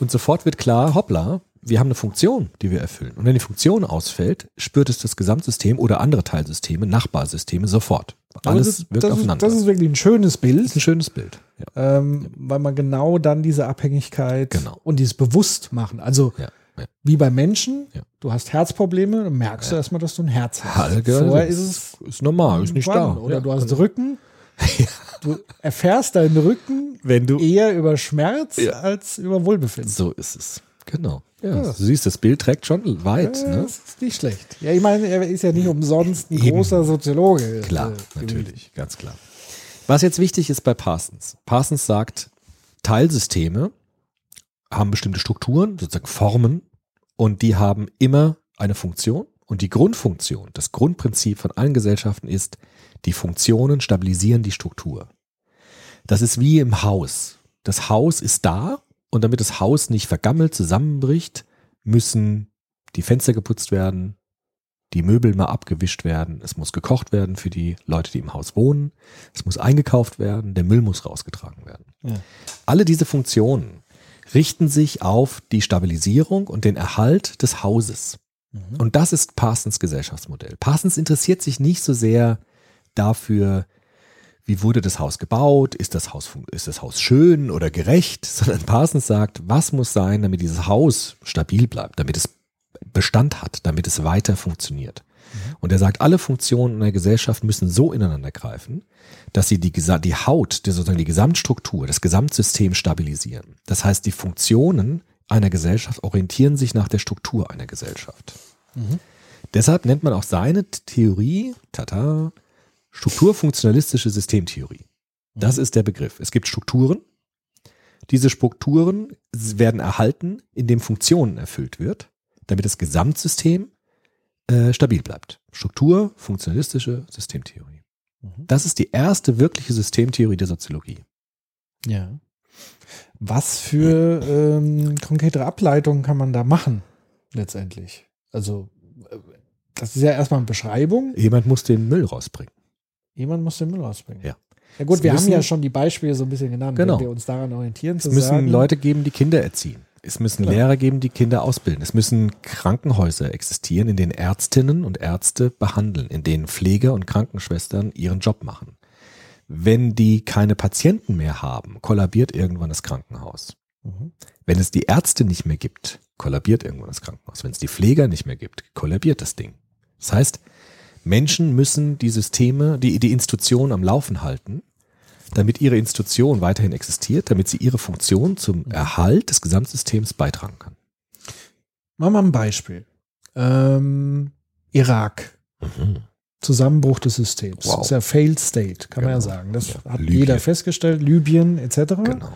Und sofort wird klar, hoppla, wir haben eine Funktion, die wir erfüllen. Und wenn die Funktion ausfällt, spürt es das Gesamtsystem oder andere Teilsysteme, Nachbarsysteme sofort. Alles das, wirkt das aufeinander. Ist, das ist wirklich ein schönes Bild. Das ist ein schönes Bild. Ja. ähm, weil man genau dann diese Abhängigkeit Genau. und dieses Bewusstmachen, also Ja, ja. wie bei Menschen, Ja. du hast Herzprobleme, dann merkst du erstmal, dass du ein Herz hast. Genau. Vorher ist es ist normal, ist nicht da. Oder du hast genau. Rücken, du erfährst deinen Rücken Wenn du eher über Schmerz als über Wohlbefinden. So ist es. Genau. Ja, Ja. Du siehst, das Bild trägt schon weit. Ja, Ne? Das ist nicht schlecht. Ja, ich meine, er ist ja nicht umsonst ein Eben. großer Soziologe. Klar, äh, natürlich, ganz klar. Was jetzt wichtig ist bei Parsons. Parsons sagt, Teilsysteme haben bestimmte Strukturen, sozusagen Formen, und die haben immer eine Funktion. Und die Grundfunktion, das Grundprinzip von allen Gesellschaften ist, die Funktionen stabilisieren die Struktur. Das ist wie im Haus. Das Haus ist da und damit das Haus nicht vergammelt zusammenbricht, müssen die Fenster geputzt werden, die Möbel mal abgewischt werden, es muss gekocht werden für die Leute, die im Haus wohnen, es muss eingekauft werden, der Müll muss rausgetragen werden. Ja. Alle diese Funktionen richten sich auf die Stabilisierung und den Erhalt des Hauses. Und das ist Parsons Gesellschaftsmodell. Parsons interessiert sich nicht so sehr dafür, wie wurde das Haus gebaut, ist das Haus, ist das Haus schön oder gerecht, sondern Parsons sagt, was muss sein, damit dieses Haus stabil bleibt, damit es Bestand hat, damit es weiter funktioniert. Und er sagt, alle Funktionen in der Gesellschaft müssen so ineinander greifen, dass sie die, die Haut, die, sozusagen die Gesamtstruktur, das Gesamtsystem stabilisieren. Das heißt, die Funktionen einer Gesellschaft orientieren sich nach der Struktur einer Gesellschaft. Deshalb nennt man auch seine Theorie, tata, strukturfunktionalistische Systemtheorie. Das ist der Begriff. Es gibt Strukturen. Diese Strukturen werden erhalten, indem Funktionen erfüllt wird, damit das Gesamtsystem äh, stabil bleibt. Struktur, funktionalistische Systemtheorie. Das ist die erste wirkliche Systemtheorie der Soziologie. Ja. Was für ähm, konkrete Ableitungen kann man da machen, letztendlich? Also, äh, das ist ja erstmal eine Beschreibung. Jemand muss den Müll rausbringen. Jemand muss den Müll rausbringen. Ja. Ja gut, Es wir müssen- haben ja schon die Beispiele so ein bisschen genannt, Genau. wenn wir uns daran orientieren. Es zu müssen sagen, Leute geben, die Kinder erziehen. Es müssen Genau. Lehrer geben, die Kinder ausbilden. Es müssen Krankenhäuser existieren, in denen Ärztinnen und Ärzte behandeln, in denen Pfleger und Krankenschwestern ihren Job machen. Wenn die keine Patienten mehr haben, kollabiert irgendwann das Krankenhaus. Mhm. Wenn es die Ärzte nicht mehr gibt, kollabiert irgendwann das Krankenhaus. Wenn es die Pfleger nicht mehr gibt, kollabiert das Ding. Das heißt, Menschen müssen die Systeme, die, die Institutionen am Laufen halten, damit ihre Institution weiterhin existiert, damit sie ihre Funktion zum Erhalt des Gesamtsystems beitragen kann. Machen wir mal ein Beispiel. Ähm, Irak. Zusammenbruch des Systems. Wow. Das ist ja Failed State, kann man ja Genau. sagen. Das Ja. hat Libyen. jeder festgestellt. Libyen etc. Genau.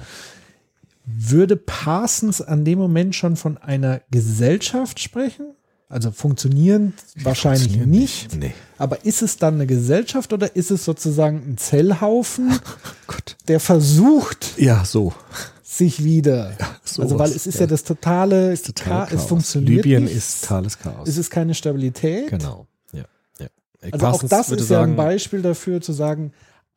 Würde Parsons an dem Moment schon von einer Gesellschaft sprechen? Also funktionierend wahrscheinlich funktionieren nicht. nicht. Nee. Aber ist es dann eine Gesellschaft oder ist es sozusagen ein Zellhaufen, Gott. der versucht, Ja, so. sich wieder. sowas, also weil es ist ja, ja. das totale, Total Cha- es funktioniert Libyen nicht. ist totales Chaos. es ist keine Stabilität. genau. Ja. ja. Also auch das ist ja ein Beispiel dafür zu sagen,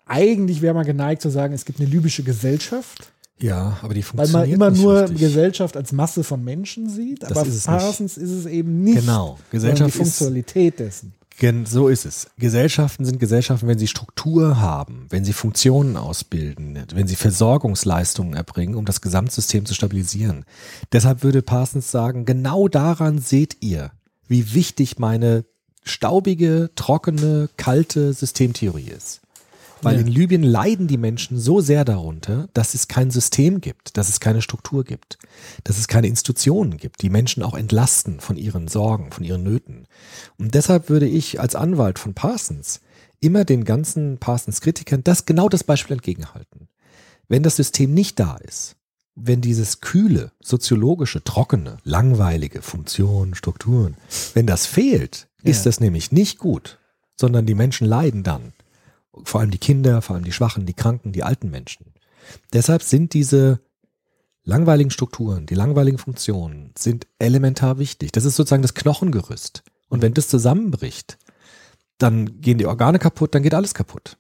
eigentlich wäre man geneigt zu sagen, es gibt eine libysche Gesellschaft, Ja, aber die weil funktioniert man immer nicht nur richtig. Gesellschaft als Masse von Menschen sieht. Das aber ist Parsons ist es eben nicht. Genau. Gesellschaft die Funktionalität dessen. Gen so ist es. Gesellschaften sind Gesellschaften, wenn sie Struktur haben, wenn sie Funktionen ausbilden, wenn sie Versorgungsleistungen erbringen, um das Gesamtsystem zu stabilisieren. Deshalb würde Parsons sagen, genau daran seht ihr, wie wichtig meine staubige, trockene, kalte Systemtheorie ist. Weil Ja. in Libyen leiden die Menschen so sehr darunter, dass es kein System gibt, dass es keine Struktur gibt, dass es keine Institutionen gibt, die Menschen auch entlasten von ihren Sorgen, von ihren Nöten. Und deshalb würde ich als Anwalt von Parsons immer den ganzen Parsons-Kritikern das genau das Beispiel entgegenhalten. Wenn das System nicht da ist, wenn dieses kühle, soziologische, trockene, langweilige Funktionen, Strukturen, wenn das fehlt, ist Ja. das nämlich nicht gut, sondern die Menschen leiden dann. Vor allem die Kinder, vor allem die Schwachen, die Kranken, die alten Menschen. Deshalb sind diese langweiligen Strukturen, die langweiligen Funktionen sind elementar wichtig. Das ist sozusagen das Knochengerüst. Und wenn das zusammenbricht, dann gehen die Organe kaputt, dann geht alles kaputt.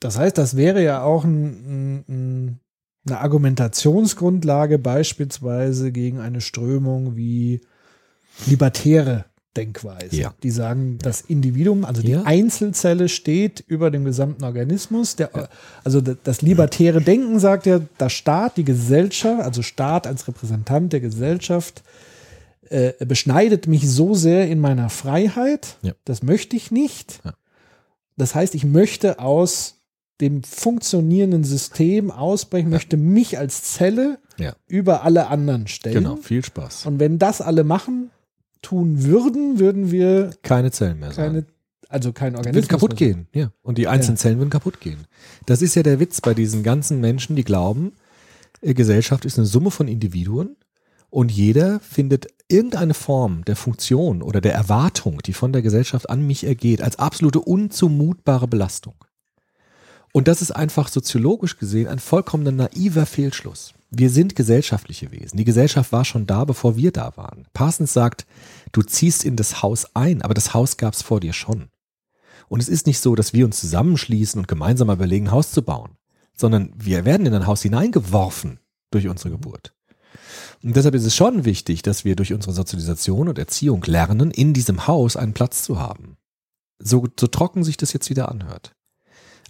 Das heißt, das wäre ja auch ein, ein, ein, eine Argumentationsgrundlage beispielsweise gegen eine Strömung wie libertäre Denkweise. Ja. Die sagen, das Individuum, also die Ja. Einzelzelle steht über dem gesamten Organismus. Der, Also d- das libertäre Denken sagt ja, der Staat, die Gesellschaft, also Staat als Repräsentant der Gesellschaft, äh, beschneidet mich so sehr in meiner Freiheit, Ja. das möchte ich nicht. Ja. Das heißt, ich möchte aus dem funktionierenden System ausbrechen, möchte mich als Zelle Ja. über alle anderen stellen. Genau, viel Spaß. Und wenn das alle machen, tun würden, würden wir Keine Zellen mehr sein. keine, also kein Würden Organismus. kaputt mehr gehen, ja. Und die einzelnen Ja. Zellen würden kaputt gehen. Das ist ja der Witz bei diesen ganzen Menschen, die glauben, äh, Gesellschaft ist eine Summe von Individuen und jeder findet irgendeine Form der Funktion oder der Erwartung, die von der Gesellschaft an mich ergeht, als absolute unzumutbare Belastung. Und das ist einfach soziologisch gesehen ein vollkommen naiver Fehlschluss. Wir sind gesellschaftliche Wesen. Die Gesellschaft war schon da, bevor wir da waren. Parsons sagt, du ziehst in das Haus ein, aber das Haus gab es vor dir schon. Und es ist nicht so, dass wir uns zusammenschließen und gemeinsam überlegen, ein Haus zu bauen, sondern wir werden in ein Haus hineingeworfen durch unsere Geburt. Und deshalb ist es schon wichtig, dass wir durch unsere Sozialisation und Erziehung lernen, in diesem Haus einen Platz zu haben. So, so trocken sich das jetzt wieder anhört.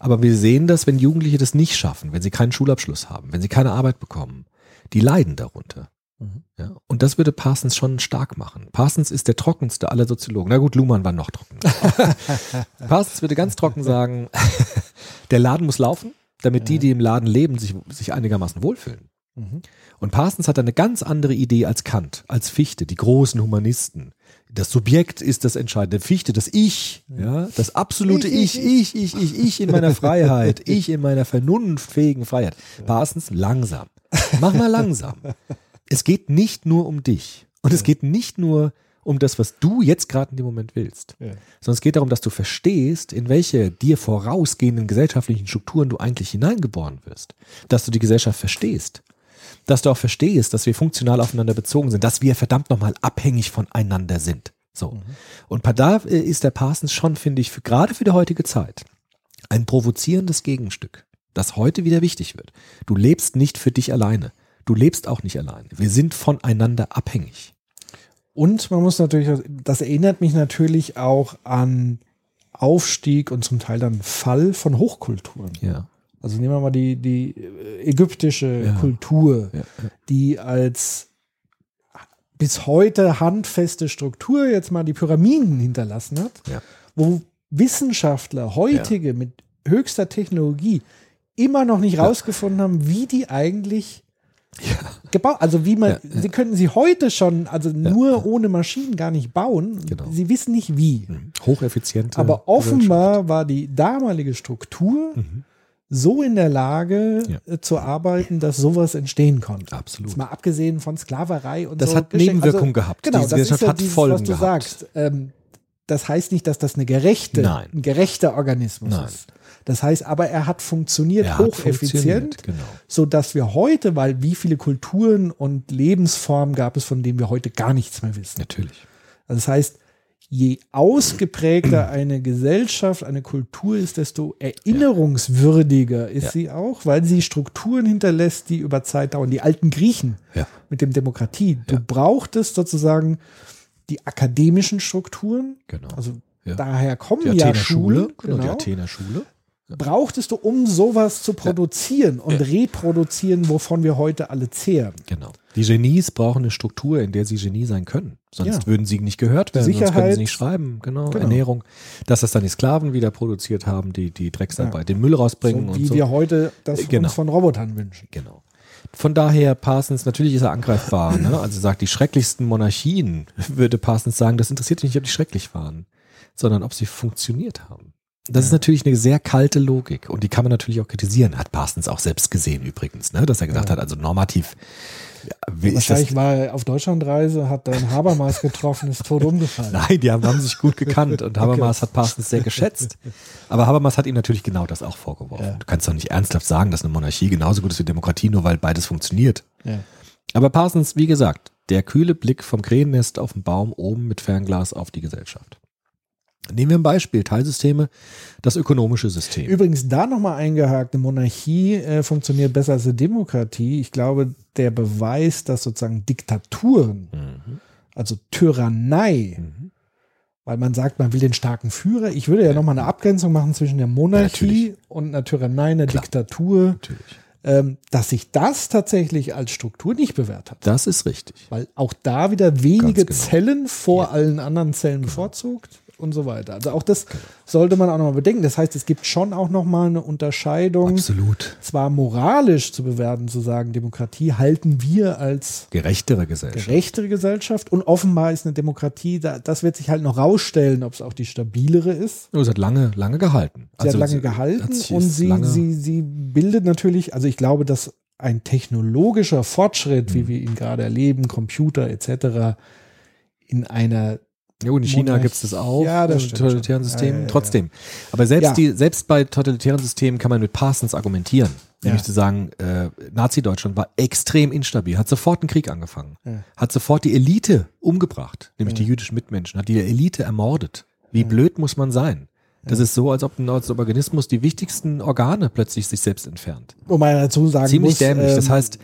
Aber wir sehen das, wenn Jugendliche das nicht schaffen, wenn sie keinen Schulabschluss haben, wenn sie keine Arbeit bekommen. Die leiden darunter. Mhm. Ja, und das würde Parsons schon stark machen. Parsons ist der trockenste aller Soziologen. Na gut, Luhmann war noch trockener. Parsons würde ganz trocken sagen, der Laden muss laufen, damit die, die im Laden leben, sich, sich einigermaßen wohlfühlen. Mhm. Und Parsons hat eine ganz andere Idee als Kant, als Fichte, die großen Humanisten. Das Subjekt ist das Entscheidende. Fichte, das Ich, ja, das absolute Ich, ich, ich, ich, ich in meiner Freiheit, ich in meiner vernunftfähigen Freiheit. Parsons, langsam. Mach mal langsam. Es geht nicht nur um dich. Und es geht nicht nur um das, was du jetzt gerade in dem Moment willst, Ja. sondern es geht darum, dass du verstehst, in welche dir vorausgehenden gesellschaftlichen Strukturen du eigentlich hineingeboren wirst. Dass du die Gesellschaft verstehst. Dass du auch verstehst, dass wir funktional aufeinander bezogen sind, dass wir verdammt nochmal abhängig voneinander sind. So. Und da äh, ist der Parsons schon, finde ich, für, gerade für die heutige Zeit ein provozierendes Gegenstück, das heute wieder wichtig wird. Du lebst nicht für dich alleine. Du lebst auch nicht alleine. Wir sind voneinander abhängig. Und man muss natürlich, das erinnert mich natürlich auch an Aufstieg und zum Teil dann Fall von Hochkulturen. Ja. Also nehmen wir mal die, die äh, ägyptische Ja. Kultur, Ja, die als bis heute handfeste Struktur jetzt mal die Pyramiden hinterlassen hat, Ja. wo Wissenschaftler, heutige mit höchster Technologie, immer noch nicht rausgefunden haben, wie die eigentlich gebaut, also wie man, Ja, ja. sie könnten sie heute schon, also nur ohne Maschinen gar nicht bauen. Genau. Sie wissen nicht wie. Hocheffiziente. Aber offenbar war die damalige Struktur Mhm. So in der Lage Ja. äh, zu arbeiten, dass sowas entstehen konnte. Absolut. Jetzt mal abgesehen von Sklaverei und Das so. hat Geschenk- Nebenwirkungen gehabt. Genau, Diese das ist Gesellschaft ja hat dieses, Folgen was du gehabt. sagst. Ähm, das heißt nicht, dass das eine gerechte, Nein. ein gerechter Organismus Nein. ist. Das heißt aber, er hat funktioniert Er hocheffizient, genau. so dass wir heute, weil wie viele Kulturen und Lebensformen gab es, von denen wir heute gar nichts mehr wissen. Natürlich. Also das heißt, je ausgeprägter eine Gesellschaft, eine Kultur ist, desto erinnerungswürdiger ist Ja. sie auch, weil sie Strukturen hinterlässt, die über Zeit dauern. Die alten Griechen Ja. mit dem Demokratie. Du brauchtest sozusagen die akademischen Strukturen, Genau. also daher kommen Die ja Athener Schule, Schulen, genau, die genau, Athener Schule. brauchtest du, um sowas zu produzieren und reproduzieren, wovon wir heute alle zehren. Genau. Die Genies brauchen eine Struktur, in der sie Genie sein können. Sonst Ja. würden sie nicht gehört werden, sonst können Sicherheit. sie nicht schreiben. Genau, Genau. Ernährung. Dass das dann die Sklaven wieder produziert haben, die die Drecksarbeit, den Müll rausbringen So und wie so. wir heute das Genau. uns von Robotern wünschen. Genau. Von daher, Parsons, natürlich ist er angreifbar. ne? Also sagt, die schrecklichsten Monarchien, würde Parsons sagen, das interessiert mich nicht, ob die schrecklich waren, sondern ob sie funktioniert haben. Das ist natürlich eine sehr kalte Logik und die kann man natürlich auch kritisieren. Hat Parsons auch selbst gesehen übrigens, ne? dass er gesagt hat, also normativ ja? Wahrscheinlich war auf Deutschlandreise, hat dann Habermas getroffen, ist tot umgefallen. Nein, die haben, haben sich gut gekannt und Habermas hat Parsons sehr geschätzt. Aber Habermas hat ihm natürlich genau das auch vorgeworfen. Ja. Du kannst doch nicht ernsthaft sagen, dass eine Monarchie genauso gut ist wie Demokratie, nur weil beides funktioniert. Ja. Aber Parsons, wie gesagt, der kühle Blick vom Krähennest auf den Baum oben mit Fernglas auf die Gesellschaft. Nehmen wir ein Beispiel, Teilsysteme, das ökonomische System. Übrigens da nochmal eingehakt, eine Monarchie äh, funktioniert besser als eine Demokratie. Ich glaube, der Beweis, dass sozusagen Diktaturen, Mhm. also Tyrannei, weil man sagt, man will den starken Führer. Ich würde ja, nochmal eine Abgrenzung machen zwischen der Monarchie und einer Tyrannei, einer Klar. Diktatur, Natürlich. ähm, dass sich das tatsächlich als Struktur nicht bewährt hat. Das ist richtig. Weil auch da wieder wenige genau. Zellen vor allen anderen Zellen bevorzugt und so weiter. Also auch das sollte man auch nochmal bedenken. Das heißt, es gibt schon auch nochmal eine Unterscheidung, Absolut. zwar moralisch zu bewerten, zu sagen, Demokratie halten wir als Gerechtere Gesellschaft. gerechtere Gesellschaft und offenbar ist eine Demokratie, da, das wird sich halt noch rausstellen, ob es auch die stabilere ist. Oh, Es hat lange, lange gehalten. Sie Also hat lange sie- gehalten hat und sie, sie, sie bildet natürlich, also ich glaube, dass ein technologischer Fortschritt, Mhm. wie wir ihn gerade erleben, Computer etc., in einer Ja, und in China gibt es das auch, Ja, das in stimmt totalitären. Systemen. Ja, ja. Trotzdem. Aber selbst, die, selbst bei totalitären Systemen kann man mit Parsons argumentieren. Nämlich Ja. zu sagen, äh, Nazi-Deutschland war extrem instabil, hat sofort einen Krieg angefangen, hat sofort die Elite umgebracht, nämlich die jüdischen Mitmenschen, hat die Elite ermordet. Wie blöd muss man sein? Das ist so, als ob ein Organismus die wichtigsten Organe plötzlich sich selbst entfernt. Wo man dazu sagen Ziemlich muss, dämlich. Das ähm, heißt,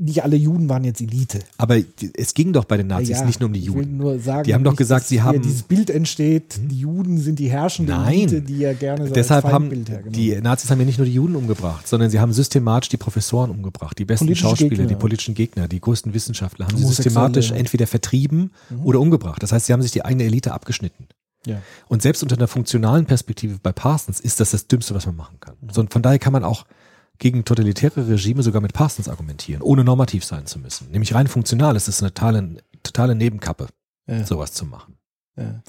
nicht alle Juden waren jetzt Elite. aber es ging doch bei den Nazis Ja, nicht nur um die Juden. Nur sagen, Die haben doch gesagt, dass sie haben- dieses Bild entsteht, die Juden sind die herrschende Nein. Elite, die ja gerne so Deshalb haben die Nazis haben ja nicht nur die Juden umgebracht, sondern sie haben systematisch die Professoren umgebracht, die besten Politische Schauspieler, Gegner. die politischen Gegner, die größten Wissenschaftler haben sie systematisch entweder vertrieben Mhm. oder umgebracht. Das heißt, sie haben sich die eigene Elite abgeschnitten. Ja. Und selbst unter einer funktionalen Perspektive bei Parsons ist das das Dümmste, was man machen kann. So, und von daher kann man auch gegen totalitäre Regime sogar mit Parsons argumentieren, ohne normativ sein zu müssen. Nämlich rein funktional ist es eine totale, totale Nebenkappe, Ja. sowas zu machen. Ja.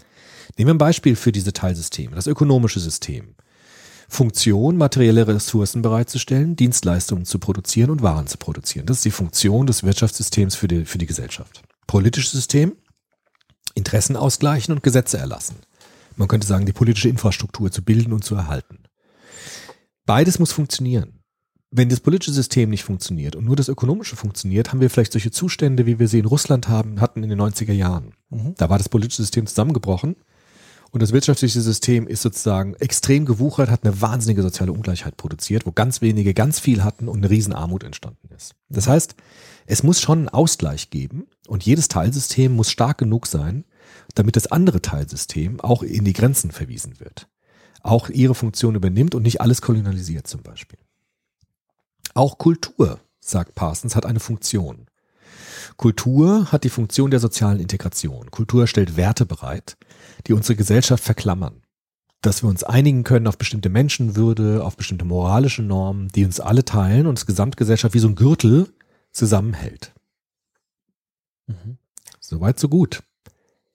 Nehmen wir ein Beispiel für diese Teilsysteme, das ökonomische System. Funktion, materielle Ressourcen bereitzustellen, Dienstleistungen zu produzieren und Waren zu produzieren. Das ist die Funktion des Wirtschaftssystems für die, für die Gesellschaft. Politisches System, Interessen ausgleichen und Gesetze erlassen. Man könnte sagen, die politische Infrastruktur zu bilden und zu erhalten. Beides muss funktionieren. Wenn das politische System nicht funktioniert und nur das ökonomische funktioniert, haben wir vielleicht solche Zustände, wie wir sie in Russland haben, hatten in den 90er Jahren. Da war das politische System zusammengebrochen und das wirtschaftliche System ist sozusagen extrem gewuchert, hat eine wahnsinnige soziale Ungleichheit produziert, wo ganz wenige ganz viel hatten und eine Riesenarmut entstanden ist. Das heißt, es muss schon einen Ausgleich geben und jedes Teilsystem muss stark genug sein, damit das andere Teilsystem auch in die Grenzen verwiesen wird. Auch ihre Funktion übernimmt und nicht alles kolonialisiert zum Beispiel. Auch Kultur, sagt Parsons, hat eine Funktion. Kultur hat die Funktion der sozialen Integration. Kultur stellt Werte bereit, die unsere Gesellschaft verklammern. Dass wir uns einigen können auf bestimmte Menschenwürde, auf bestimmte moralische Normen, die uns alle teilen und das Gesamtgesellschaft wie so ein Gürtel zusammenhält. Soweit, so gut.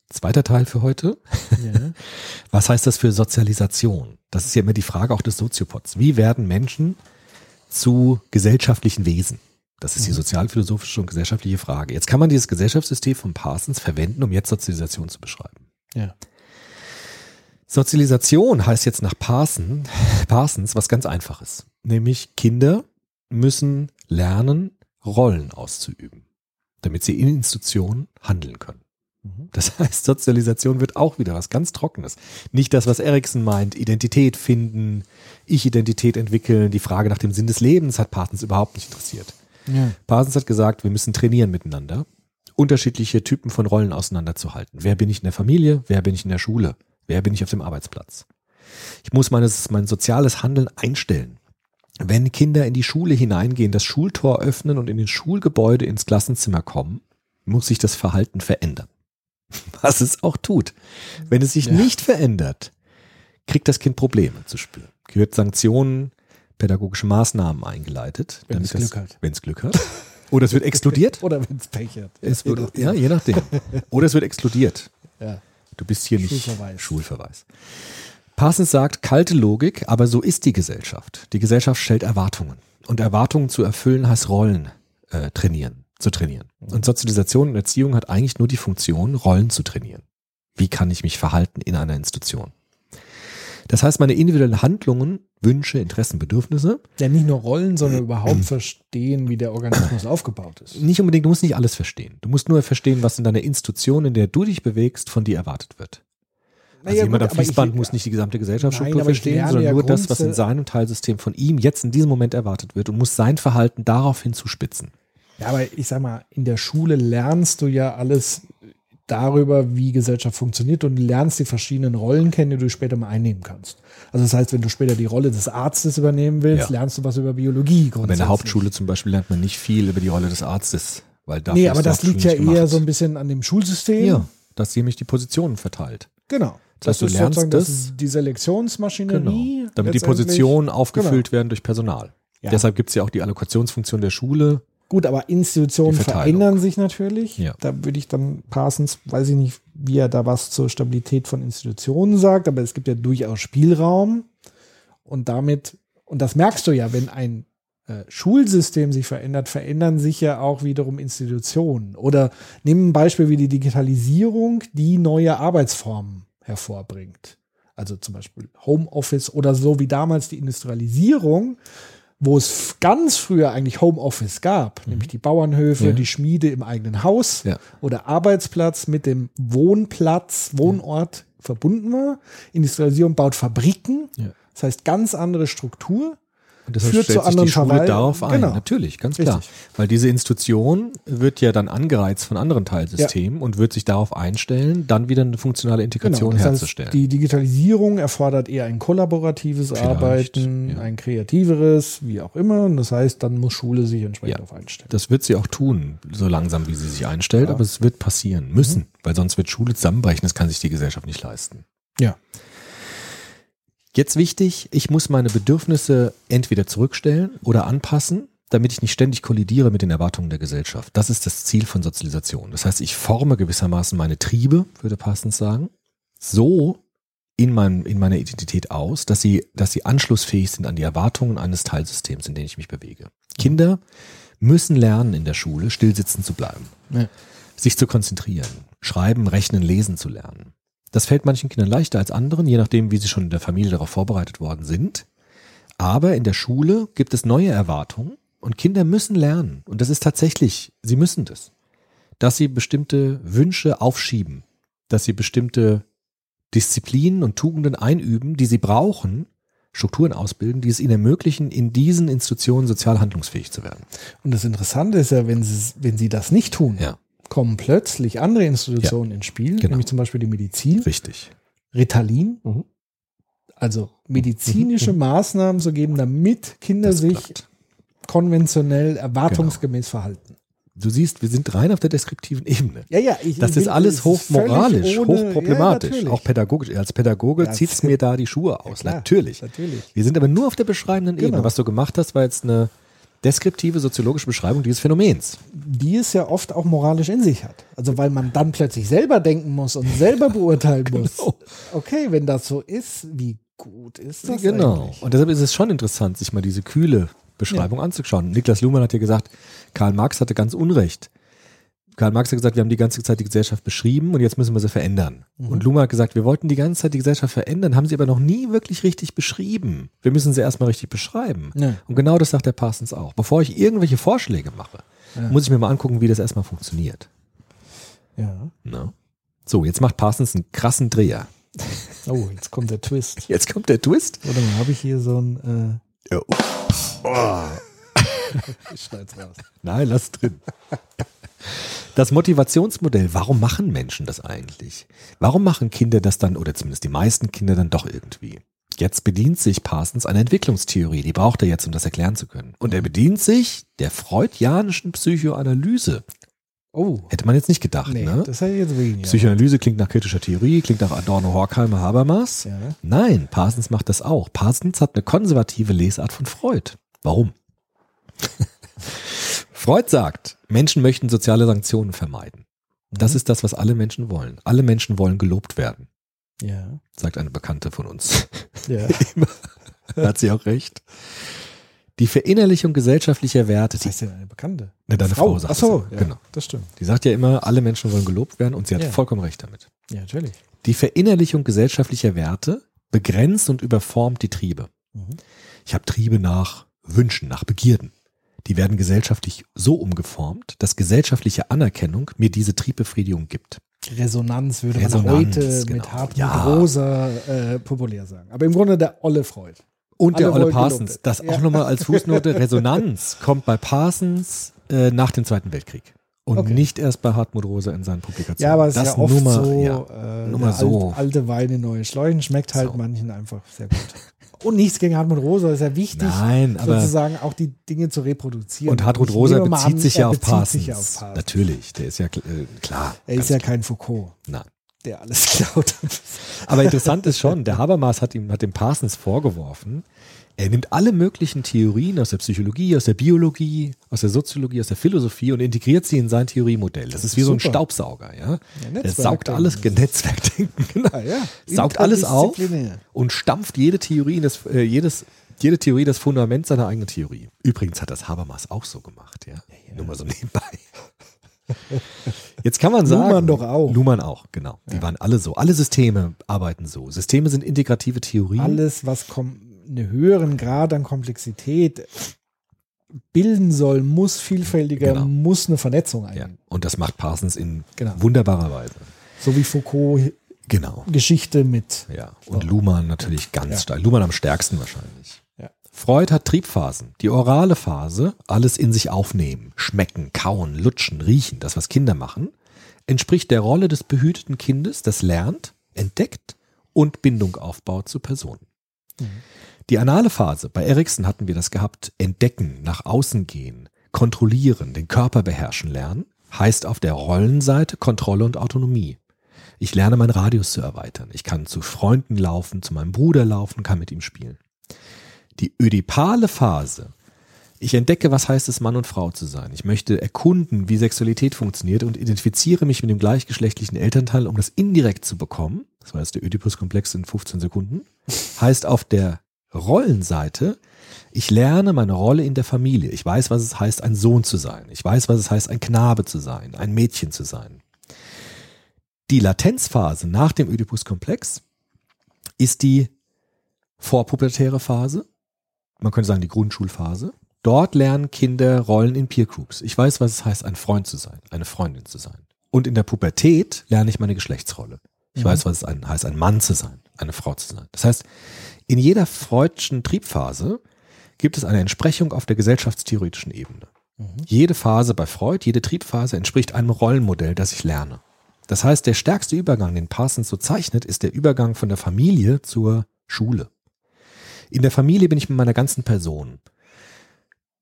Zweiter Teil für heute. Ja. Was heißt das für Sozialisation? Das ist ja immer die Frage auch des Soziopods. Wie werden Menschen zu gesellschaftlichen Wesen? Das ist die sozialphilosophische und gesellschaftliche Frage. Jetzt kann man dieses Gesellschaftssystem von Parsons verwenden, um jetzt Sozialisation zu beschreiben. ja. Sozialisation heißt jetzt nach Parson, Parsons was ganz Einfaches. Nämlich Kinder müssen lernen, Rollen auszuüben, damit sie in Institutionen handeln können. Das heißt, Sozialisation wird auch wieder was ganz Trockenes. Nicht das, was Erikson meint, Identität finden, Ich-Identität entwickeln, die Frage nach dem Sinn des Lebens hat Parsons überhaupt nicht interessiert. Ja. Parsons hat gesagt, wir müssen trainieren miteinander, unterschiedliche Typen von Rollen auseinanderzuhalten. Wer bin ich in der Familie? Wer bin ich in der Schule? Wer bin ich auf dem Arbeitsplatz? Ich muss meines, mein soziales Handeln einstellen. Wenn Kinder in die Schule hineingehen, das Schultor öffnen und in den Schulgebäude ins Klassenzimmer kommen, muss sich das Verhalten verändern. Was es auch tut. Wenn es sich Ja. nicht verändert, kriegt das Kind Probleme zu spüren. Gehört Sanktionen, pädagogische Maßnahmen eingeleitet. Wenn es Glück hat. Wenn es Glück hat. Oder es wird exkludiert. Oder wenn es Pech hat. Es Je wird, ja, je nachdem. Oder es wird exkludiert. Ja. Du bist hier nicht Schulverweis. Schulverweis. Parsons sagt, kalte Logik, aber so ist die Gesellschaft. Die Gesellschaft stellt Erwartungen. Und Erwartungen zu erfüllen heißt Rollen äh, trainieren, zu trainieren. Und Sozialisation und Erziehung hat eigentlich nur die Funktion, Rollen zu trainieren. Wie kann ich mich verhalten in einer Institution? Das heißt, meine individuellen Handlungen, Wünsche, Interessen, Bedürfnisse, Ja, nicht nur Rollen, sondern überhaupt verstehen, wie der Organismus aufgebaut ist. nicht unbedingt, du musst nicht alles verstehen. Du musst nur verstehen, was in deiner Institution, in der du dich bewegst, von dir erwartet wird. Also jemand gut, am Fließband ich- muss nicht die gesamte Gesellschaftsstruktur verstehen, sondern ja nur das, was in seinem Teilsystem von ihm jetzt in diesem Moment erwartet wird und muss sein Verhalten daraufhin zuspitzen. Ja, aber ich sag mal, in der Schule lernst du ja alles darüber, wie Gesellschaft funktioniert und lernst die verschiedenen Rollen kennen, die du später mal einnehmen kannst. Also das heißt, wenn du später die Rolle des Arztes übernehmen willst, Ja. lernst du was über Biologie Aber in der Hauptschule zum Beispiel lernt man nicht viel über die Rolle des Arztes, weil dafür Nee, aber das liegt ja eher gemacht. so ein bisschen an dem Schulsystem. Ja, dass sie nämlich die Positionen verteilt. Genau. Das heißt, du ist lernst sozusagen das- die Selektionsmaschinerie. Genau. Damit die. Positionen aufgefüllt werden durch Personal. Ja. Deshalb gibt es ja auch die Allokationsfunktion der Schule. Gut, aber Institutionen verändern sich natürlich. Ja. Da würde ich dann Parsons, weiß ich nicht, wie er da was zur Stabilität von Institutionen sagt, aber es gibt ja durchaus Spielraum. Und damit, und das merkst du ja, wenn ein äh, Schulsystem sich verändert, verändern sich ja auch wiederum Institutionen. Oder nehmen ein Beispiel wie die Digitalisierung, die neue Arbeitsformen hervorbringt. Also zum Beispiel Homeoffice oder so wie damals die Industrialisierung, wo es ganz früher eigentlich Homeoffice gab, nämlich die Bauernhöfe, Ja. die Schmiede im eigenen Haus Ja. oder Arbeitsplatz mit dem Wohnplatz, Wohnort verbunden war. Industrialisierung baut Fabriken, Ja. das heißt ganz andere Struktur. Deshalb Führt stellt zu sich anderen die Schule darauf ein. Genau. Natürlich, ganz klar. Richtig. Weil diese Institution wird ja dann angereizt von anderen Teilsystemen und wird sich darauf einstellen, dann wieder eine funktionale Integration Genau, das herzustellen. heißt, die Digitalisierung erfordert eher ein kollaboratives Vielleicht, Arbeiten, ja. ein kreativeres, wie auch immer. Und das heißt, dann muss Schule sich entsprechend Ja. darauf einstellen. das wird sie auch tun, so langsam wie sie sich einstellt, Ja. aber es wird passieren müssen, weil sonst wird Schule zusammenbrechen, das kann sich die Gesellschaft nicht leisten. Ja. Jetzt wichtig, ich muss meine Bedürfnisse entweder zurückstellen oder anpassen, damit ich nicht ständig kollidiere mit den Erwartungen der Gesellschaft. Das ist das Ziel von Sozialisation. Das heißt, ich forme gewissermaßen meine Triebe, würde Parsons sagen, so in, meinem, in meiner Identität aus, dass sie, dass sie anschlussfähig sind an die Erwartungen eines Teilsystems, in dem ich mich bewege. Kinder müssen lernen in der Schule, stillsitzen zu bleiben, Ja. sich zu konzentrieren, schreiben, rechnen, lesen zu lernen. Das fällt manchen Kindern leichter als anderen, je nachdem, wie sie schon in der Familie darauf vorbereitet worden sind. Aber in der Schule gibt es neue Erwartungen und Kinder müssen lernen. Und das ist tatsächlich, sie müssen das. Dass sie bestimmte Wünsche aufschieben, dass sie bestimmte Disziplinen und Tugenden einüben, die sie brauchen, Strukturen ausbilden, die es ihnen ermöglichen, in diesen Institutionen sozial handlungsfähig zu werden. Und das Interessante ist ja, wenn sie, wenn sie das nicht tun, Ja. Kommen plötzlich andere Institutionen ins Spiel, Genau. nämlich zum Beispiel die Medizin, Richtig. Ritalin, Mhm. also medizinische Maßnahmen zu geben, damit Kinder Das sich klappt. konventionell erwartungsgemäß verhalten. Du siehst, wir sind rein auf der deskriptiven Ebene. Ja, ja, ich, Das ich ist alles es hochmoralisch, ohne- hochproblematisch, Ja, auch pädagogisch. Als Pädagoge Ja, zieht's mir da die Schuhe aus. klar, natürlich. Natürlich. Wir sind aber nur auf der beschreibenden Ebene. Genau. Was du gemacht hast, war jetzt eine, deskriptive soziologische Beschreibung dieses Phänomens. Die es ja oft auch moralisch in sich hat. Also weil man dann plötzlich selber denken muss und selber beurteilen muss. Genau. Okay, wenn das so ist, wie gut ist das genau. eigentlich? Und deshalb ist es schon interessant, sich mal diese kühle Beschreibung anzuschauen. Niklas Luhmann hat ja gesagt, Karl Marx hatte ganz Unrecht. Karl Marx hat gesagt, wir haben die ganze Zeit die Gesellschaft beschrieben und jetzt müssen wir sie verändern. Mhm. Und Luhmann hat gesagt, wir wollten die ganze Zeit die Gesellschaft verändern, haben sie aber noch nie wirklich richtig beschrieben. Wir müssen sie erstmal richtig beschreiben. Ja. Und genau das sagt der Parsons auch. Bevor ich irgendwelche Vorschläge mache, Ja. muss ich mir mal angucken, wie das erstmal funktioniert. Ja. Ne? So, jetzt macht Parsons einen krassen Dreher. Oh, jetzt kommt der Twist. Jetzt kommt der Twist. Warte mal, habe ich hier so ein. Ja. Äh, ich schneid's raus. Nein, lass drin. Das Motivationsmodell, warum machen Menschen das eigentlich? Warum machen Kinder das dann, oder zumindest die meisten Kinder dann doch irgendwie? Jetzt bedient sich Parsons einer Entwicklungstheorie, die braucht er jetzt, um das erklären zu können. Und er bedient sich der freudianischen Psychoanalyse. Oh. Hätte man jetzt nicht gedacht, Nee, ne? das hätte ich jetzt weniger. Psychoanalyse klingt nach kritischer Theorie, klingt nach Adorno, Horkheimer, Habermas. Ja. Nein, Parsons macht das auch. Parsons hat eine konservative Lesart von Freud. Warum? Freud sagt, Menschen möchten soziale Sanktionen vermeiden. Das Mhm. ist das, was alle Menschen wollen. Alle Menschen wollen gelobt werden, Ja. sagt eine Bekannte von uns. Ja. Hat sie auch recht. Die Verinnerlichung gesellschaftlicher Werte, Was heißt denn eine Bekannte? Ne, deine Frau sagt Ach so, ja, Genau. Das stimmt. die sagt ja immer, alle Menschen wollen gelobt werden und sie hat Ja. vollkommen recht damit. Ja, natürlich. Die Verinnerlichung gesellschaftlicher Werte begrenzt und überformt die Triebe. Mhm. Ich habe Triebe nach Wünschen, nach Begierden. Die werden gesellschaftlich so umgeformt, dass gesellschaftliche Anerkennung mir diese Triebbefriedigung gibt. Resonanz würde man Resonanz, heute genau. mit Hartmut Ja. Rosa äh, populär sagen. Aber im Grunde der Olle Freud. Und der Alle Olle wollen Parsons, das werden. auch Ja. nochmal als Fußnote, Resonanz kommt bei Parsons äh, nach dem Zweiten Weltkrieg. Und Okay. nicht erst bei Hartmut Rosa in seinen Publikationen. Ja, aber es das ist ja oft nur mal, so, ja. äh, so. Alt, alte Weine, neue Schläuchen, schmeckt halt So. manchen einfach sehr gut. Und nichts gegen Hartmut Rosa, ist ja wichtig, Nein, aber sozusagen auch die Dinge zu reproduzieren. und Hartmut Rosa bezieht an, sich ja auf bezieht Parsons. sich ja auf Parsons. Natürlich, der ist ja äh, klar. Er ist ja kein Foucault, Nein. der alles geklaut hat. Aber interessant ist schon, der Habermas hat ihm, hat dem Parsons vorgeworfen, er nimmt alle möglichen Theorien aus der Psychologie, aus der Biologie, aus der Soziologie, aus der Philosophie und integriert sie in sein Theoriemodell. Das, ist wie so ein super. Staubsauger, ja. der Netzwerkdenken. saugt alles, Netzwerkdenken, genau. Ah, ja. Saugt alles auf und stampft jede Theorie das, äh, jedes, jede Theorie das Fundament seiner eigenen Theorie. Übrigens hat das Habermas auch so gemacht, ja. Nur mal so nebenbei. Jetzt kann man sagen. Luhmann doch auch. Luhmann auch, genau. Die waren alle so. Alle Systeme arbeiten so. Systeme sind integrative Theorien. Alles, was kom einen höheren Grad an Komplexität bilden soll, muss vielfältiger, Genau. muss eine Vernetzung Ja. ein. Und das macht Parsons in Genau. wunderbarer Weise. So wie Foucault Genau. Geschichte mit. Ja. Und Luhmann natürlich ganz Ja. stark. Luhmann am stärksten wahrscheinlich. Ja. Freud hat Triebphasen. Die orale Phase, alles in sich aufnehmen, schmecken, kauen, lutschen, riechen, das, was Kinder machen, entspricht der Rolle des behüteten Kindes, das lernt, entdeckt und Bindung aufbaut zu Personen. Die anale Phase, bei Erikson hatten wir das gehabt, entdecken, nach außen gehen, kontrollieren, den Körper beherrschen lernen, heißt auf der Rollenseite Kontrolle und Autonomie. Ich lerne meinen Radius zu erweitern. Ich kann zu Freunden laufen, zu meinem Bruder laufen, kann mit ihm spielen. Die ödipale Phase. Ich entdecke, was heißt es, Mann und Frau zu sein. Ich möchte erkunden, wie Sexualität funktioniert und identifiziere mich mit dem gleichgeschlechtlichen Elternteil, um das indirekt zu bekommen. Das war jetzt der Oedipus-Komplex in 15 Sekunden. Heißt auf der Rollenseite, ich lerne meine Rolle in der Familie. Ich weiß, was es heißt, ein Sohn zu sein. Ich weiß, was es heißt, ein Knabe zu sein, ein Mädchen zu sein. Die Latenzphase nach dem Oedipus-Komplex ist die vorpubertäre Phase. Man könnte sagen, die Grundschulphase. Dort lernen Kinder Rollen in Peer Groups. Ich weiß, was es heißt, ein Freund zu sein, eine Freundin zu sein. Und in der Pubertät lerne ich meine Geschlechtsrolle. Ich weiß, was es ein, heißt, ein Mann zu sein, eine Frau zu sein. Das heißt, in jeder freudschen Triebphase gibt es eine Entsprechung auf der gesellschaftstheoretischen Ebene. Jede Phase bei Freud, jede Triebphase entspricht einem Rollenmodell, das ich lerne. Das heißt, der stärkste Übergang, den Parsons so zeichnet, ist der Übergang von der Familie zur Schule. In der Familie bin ich mit meiner ganzen Person.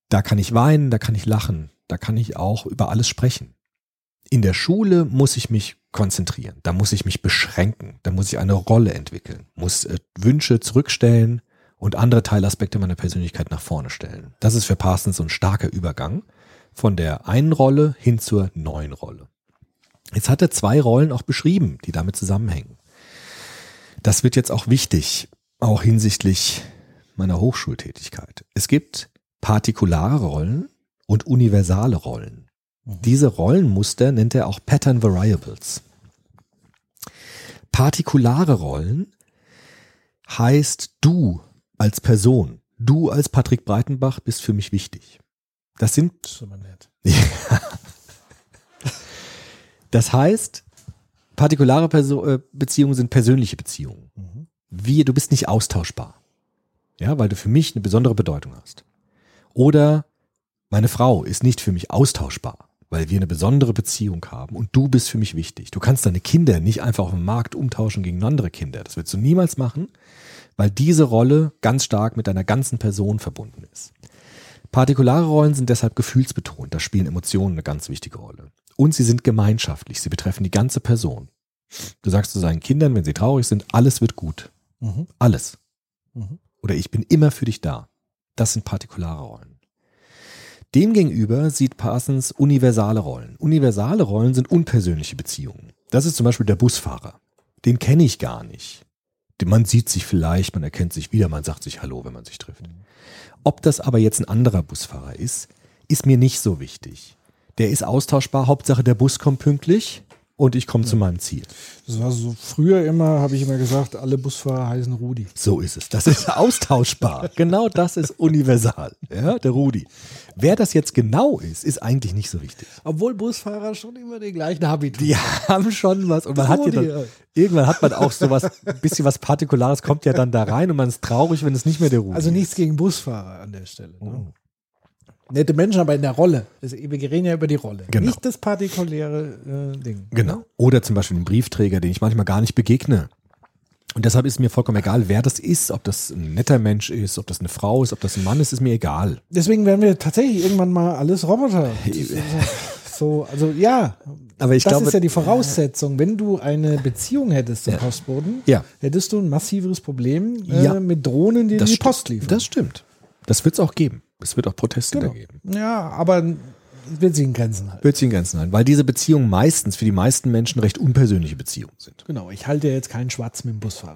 Da kann ich weinen, da kann ich lachen, da kann ich auch über alles sprechen. In der Schule muss ich mich konzentrieren, da muss ich mich beschränken, da muss ich eine Rolle entwickeln, muss äh, Wünsche zurückstellen und andere Teilaspekte meiner Persönlichkeit nach vorne stellen. Das ist für Parsons so ein starker Übergang von der einen Rolle hin zur neuen Rolle. Jetzt hat er zwei Rollen auch beschrieben, die damit zusammenhängen. Das wird jetzt auch wichtig, auch hinsichtlich meiner Hochschultätigkeit. Es gibt partikulare Rollen und universale Rollen. Diese Rollenmuster nennt er auch Pattern Variables. Partikulare Rollen heißt du als Person, du als Patrick Breitenbach bist für mich wichtig. Das sind Das ist aber nett. Das heißt, partikulare Perso äh, Beziehungen sind persönliche Beziehungen. Wie, du bist nicht austauschbar. Ja, weil du für mich eine besondere Bedeutung hast. Oder meine Frau ist nicht für mich austauschbar, weil wir eine besondere Beziehung haben und du bist für mich wichtig. Du kannst deine Kinder nicht einfach auf dem Markt umtauschen gegen andere Kinder. Das würdest du niemals machen, weil diese Rolle ganz stark mit deiner ganzen Person verbunden ist. Partikulare Rollen sind deshalb gefühlsbetont, da spielen Emotionen eine ganz wichtige Rolle. Und sie sind gemeinschaftlich, sie betreffen die ganze Person. Du sagst zu deinen Kindern, wenn sie traurig sind, alles wird gut. Mhm. Alles. Mhm. Oder ich bin immer für dich da. Das sind partikulare Rollen. Demgegenüber sieht Parsons universale Rollen. Universale Rollen sind unpersönliche Beziehungen. Das ist zum Beispiel der Busfahrer. Den kenne ich gar nicht. Man sieht sich vielleicht, man erkennt sich wieder, man sagt sich Hallo, wenn man sich trifft. Ob das aber jetzt ein anderer Busfahrer ist, ist mir nicht so wichtig. Der ist austauschbar, Hauptsache der Bus kommt pünktlich und ich komme zu meinem Ziel. Das war so früher immer, habe ich immer gesagt, alle Busfahrer heißen Rudi. So ist es. Das ist austauschbar. genau das ist universal. Ja, der Rudi. Wer das jetzt genau ist, ist eigentlich nicht so wichtig. Obwohl Busfahrer schon immer den gleichen Habitus Die haben schon was und man hat ja dann, ja. irgendwann hat man auch sowas, ein bisschen was Partikulares kommt ja dann da rein und man ist traurig, wenn es nicht mehr der Rudi Also ist. nichts gegen Busfahrer an der Stelle. Ne? Oh. Nette Menschen, aber in der Rolle. Das, wir reden ja über die Rolle. Genau. Nicht das partikuläre äh, Ding. Genau. Oder zum Beispiel ein Briefträger, den ich manchmal gar nicht begegne. Und deshalb ist mir vollkommen egal, wer das ist, ob das ein netter Mensch ist, ob das eine Frau ist, ob das ein Mann ist, ist mir egal. Deswegen werden wir tatsächlich irgendwann mal alles Roboter. So, also ja. Aber ich das glaube- ist ja die Voraussetzung. Wenn du eine Beziehung hättest zum Ja. Postboten, Ja. hättest du ein massiveres Problem äh, Ja. mit Drohnen, die dir die st- Post liefern. Das stimmt. Das wird es auch geben. Es wird auch Proteste Genau. da geben. Ja, aber wird sich in Grenzen halten. Wird sich in Grenzen halten, weil diese Beziehungen meistens für die meisten Menschen recht unpersönliche Beziehungen sind. Genau, ich halte ja jetzt keinen Schwarz mit dem Busfahrer.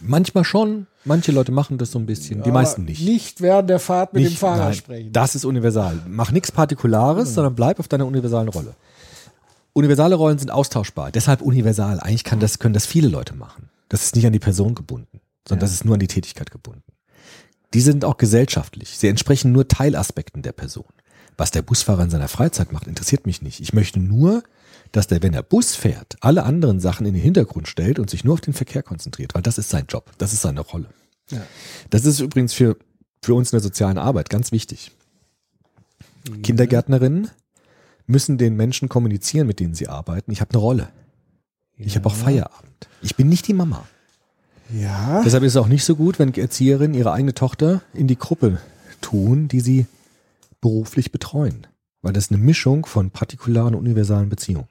Manchmal schon, manche Leute machen das so ein bisschen, die meisten nicht. Nicht während der Fahrt mit dem Nicht- Fahrer nein, sprechen. Das ist universal. Mach nichts Partikulares, sondern bleib auf deiner universalen Rolle. Universale Rollen sind austauschbar, deshalb universal. Eigentlich kann das, können das viele Leute machen. Das ist nicht an die Person gebunden, sondern das ist nur an die Tätigkeit gebunden. Die sind auch gesellschaftlich. Sie entsprechen nur Teilaspekten der Person. Was der Busfahrer in seiner Freizeit macht, interessiert mich nicht. Ich möchte nur, dass der, wenn er Bus fährt, alle anderen Sachen in den Hintergrund stellt und sich nur auf den Verkehr konzentriert, weil das ist sein Job, das ist seine Rolle. Ja. Das ist übrigens für, für uns in der sozialen Arbeit ganz wichtig. Kindergärtnerinnen müssen den Menschen kommunizieren, mit denen sie arbeiten. Ich habe eine Rolle. Ich habe auch Feierabend. Ich bin nicht die Mama. Ja, Deshalb ist es auch nicht so gut, wenn Erzieherinnen ihre eigene Tochter in die Gruppe tun, die sie beruflich betreuen. Weil das ist eine Mischung von partikularen und universalen Beziehungen.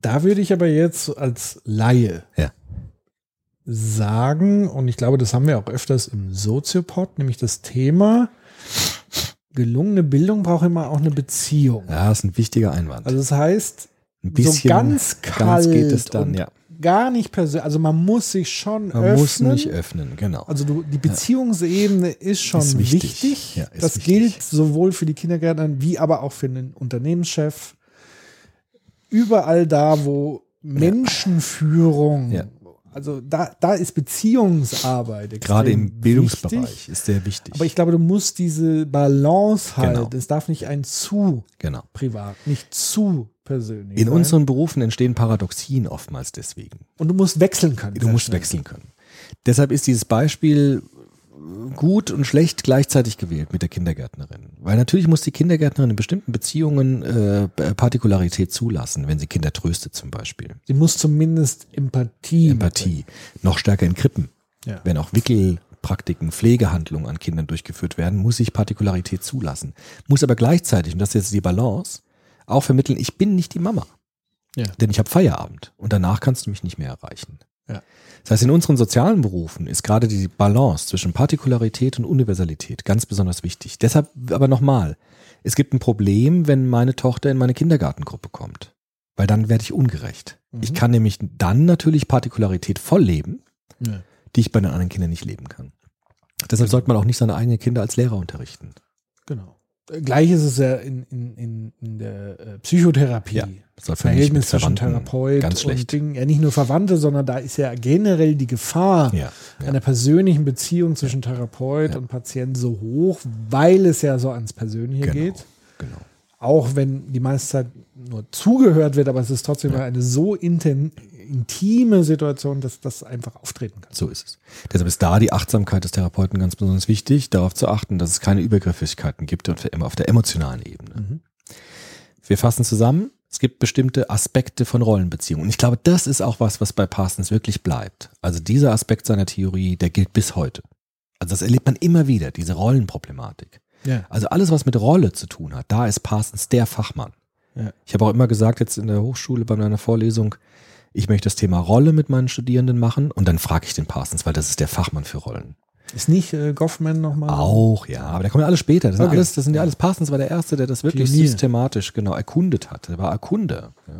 da würde ich aber jetzt als Laie Ja. sagen, und ich glaube, das haben wir auch öfters im Soziopod, nämlich das Thema, gelungene Bildung braucht immer auch eine Beziehung. Ja, das ist ein wichtiger Einwand. Also das heißt, ein bisschen so ganz kalt ganz geht es dann, ja. Gar nicht persönlich, also man muss sich schon Man öffnen. muss nicht öffnen, genau. Also du, die Beziehungsebene ist schon Ist wichtig. wichtig. Ja, ist das wichtig. gilt sowohl für die Kindergärtner wie aber auch für den Unternehmenschef. Überall da, wo Menschenführung, Ja. also da, da ist Beziehungsarbeit. Gerade im Bildungsbereich wichtig. ist sehr wichtig. Aber ich glaube, du musst diese Balance halt, Genau. es darf nicht ein zu genau. privat, nicht zu persönlich In sein. unseren Berufen entstehen Paradoxien oftmals deswegen. Und du musst wechseln können. Du musst schnell. wechseln können. Deshalb ist dieses Beispiel gut und schlecht gleichzeitig gewählt mit der Kindergärtnerin. Weil natürlich muss die Kindergärtnerin in bestimmten Beziehungen äh, Partikularität zulassen, wenn sie Kinder tröstet zum Beispiel. Sie muss zumindest Empathie. Empathie. Noch stärker in Krippen. Ja. Wenn auch Wickelpraktiken, Pflegehandlungen an Kindern durchgeführt werden, muss ich Partikularität zulassen. Muss aber gleichzeitig, und das ist jetzt die Balance, auch vermitteln, ich bin nicht die Mama. Ja. Denn ich habe Feierabend und danach kannst du mich nicht mehr erreichen. Ja. Das heißt, in unseren sozialen Berufen ist gerade die Balance zwischen Partikularität und Universalität ganz besonders wichtig. Deshalb aber nochmal, es gibt ein Problem, wenn meine Tochter in meine Kindergartengruppe kommt, weil dann werde ich ungerecht. Ich kann nämlich dann natürlich Partikularität voll leben, Ja. die ich bei den anderen Kindern nicht leben kann. Deshalb sollte man auch nicht seine eigenen Kinder als Lehrer unterrichten. Genau. Gleich ist es ja in, in, in, in der äh, Psychotherapie. Ja, nicht Verhältnis zwischen Therapeut ganz und. Ding. Ja, nicht nur Verwandte, sondern da ist ja generell die Gefahr Ja, ja. einer persönlichen Beziehung zwischen Therapeut und Patient so hoch, weil es ja so ans Persönliche Genau, geht. genau. Auch wenn die meiste Zeit nur zugehört wird, aber es ist trotzdem eine so inten, intime Situation, dass das einfach auftreten kann. So ist es. Deshalb ist da die Achtsamkeit des Therapeuten ganz besonders wichtig, darauf zu achten, dass es keine Übergriffigkeiten gibt und immer auf der emotionalen Ebene. Wir fassen zusammen, es gibt bestimmte Aspekte von Rollenbeziehungen. Und ich glaube, das ist auch was, was bei Parsons wirklich bleibt. Also dieser Aspekt seiner Theorie, der gilt bis heute. Also das erlebt man immer wieder, diese Rollenproblematik. Ja. Also alles, was mit Rolle zu tun hat, da ist Parsons der Fachmann. Ja. Ich habe auch immer gesagt, jetzt in der Hochschule bei meiner Vorlesung, ich möchte das Thema Rolle mit meinen Studierenden machen und dann frage ich den Parsons, weil das ist der Fachmann für Rollen. Ist nicht äh, Goffman nochmal? Auch, ja, aber da kommen ja alle später. Das sind, Okay. alles, das sind ja alles, Parsons war der Erste, der das wirklich Pionier. systematisch genau erkundet hat. Er war Erkunder. Ja.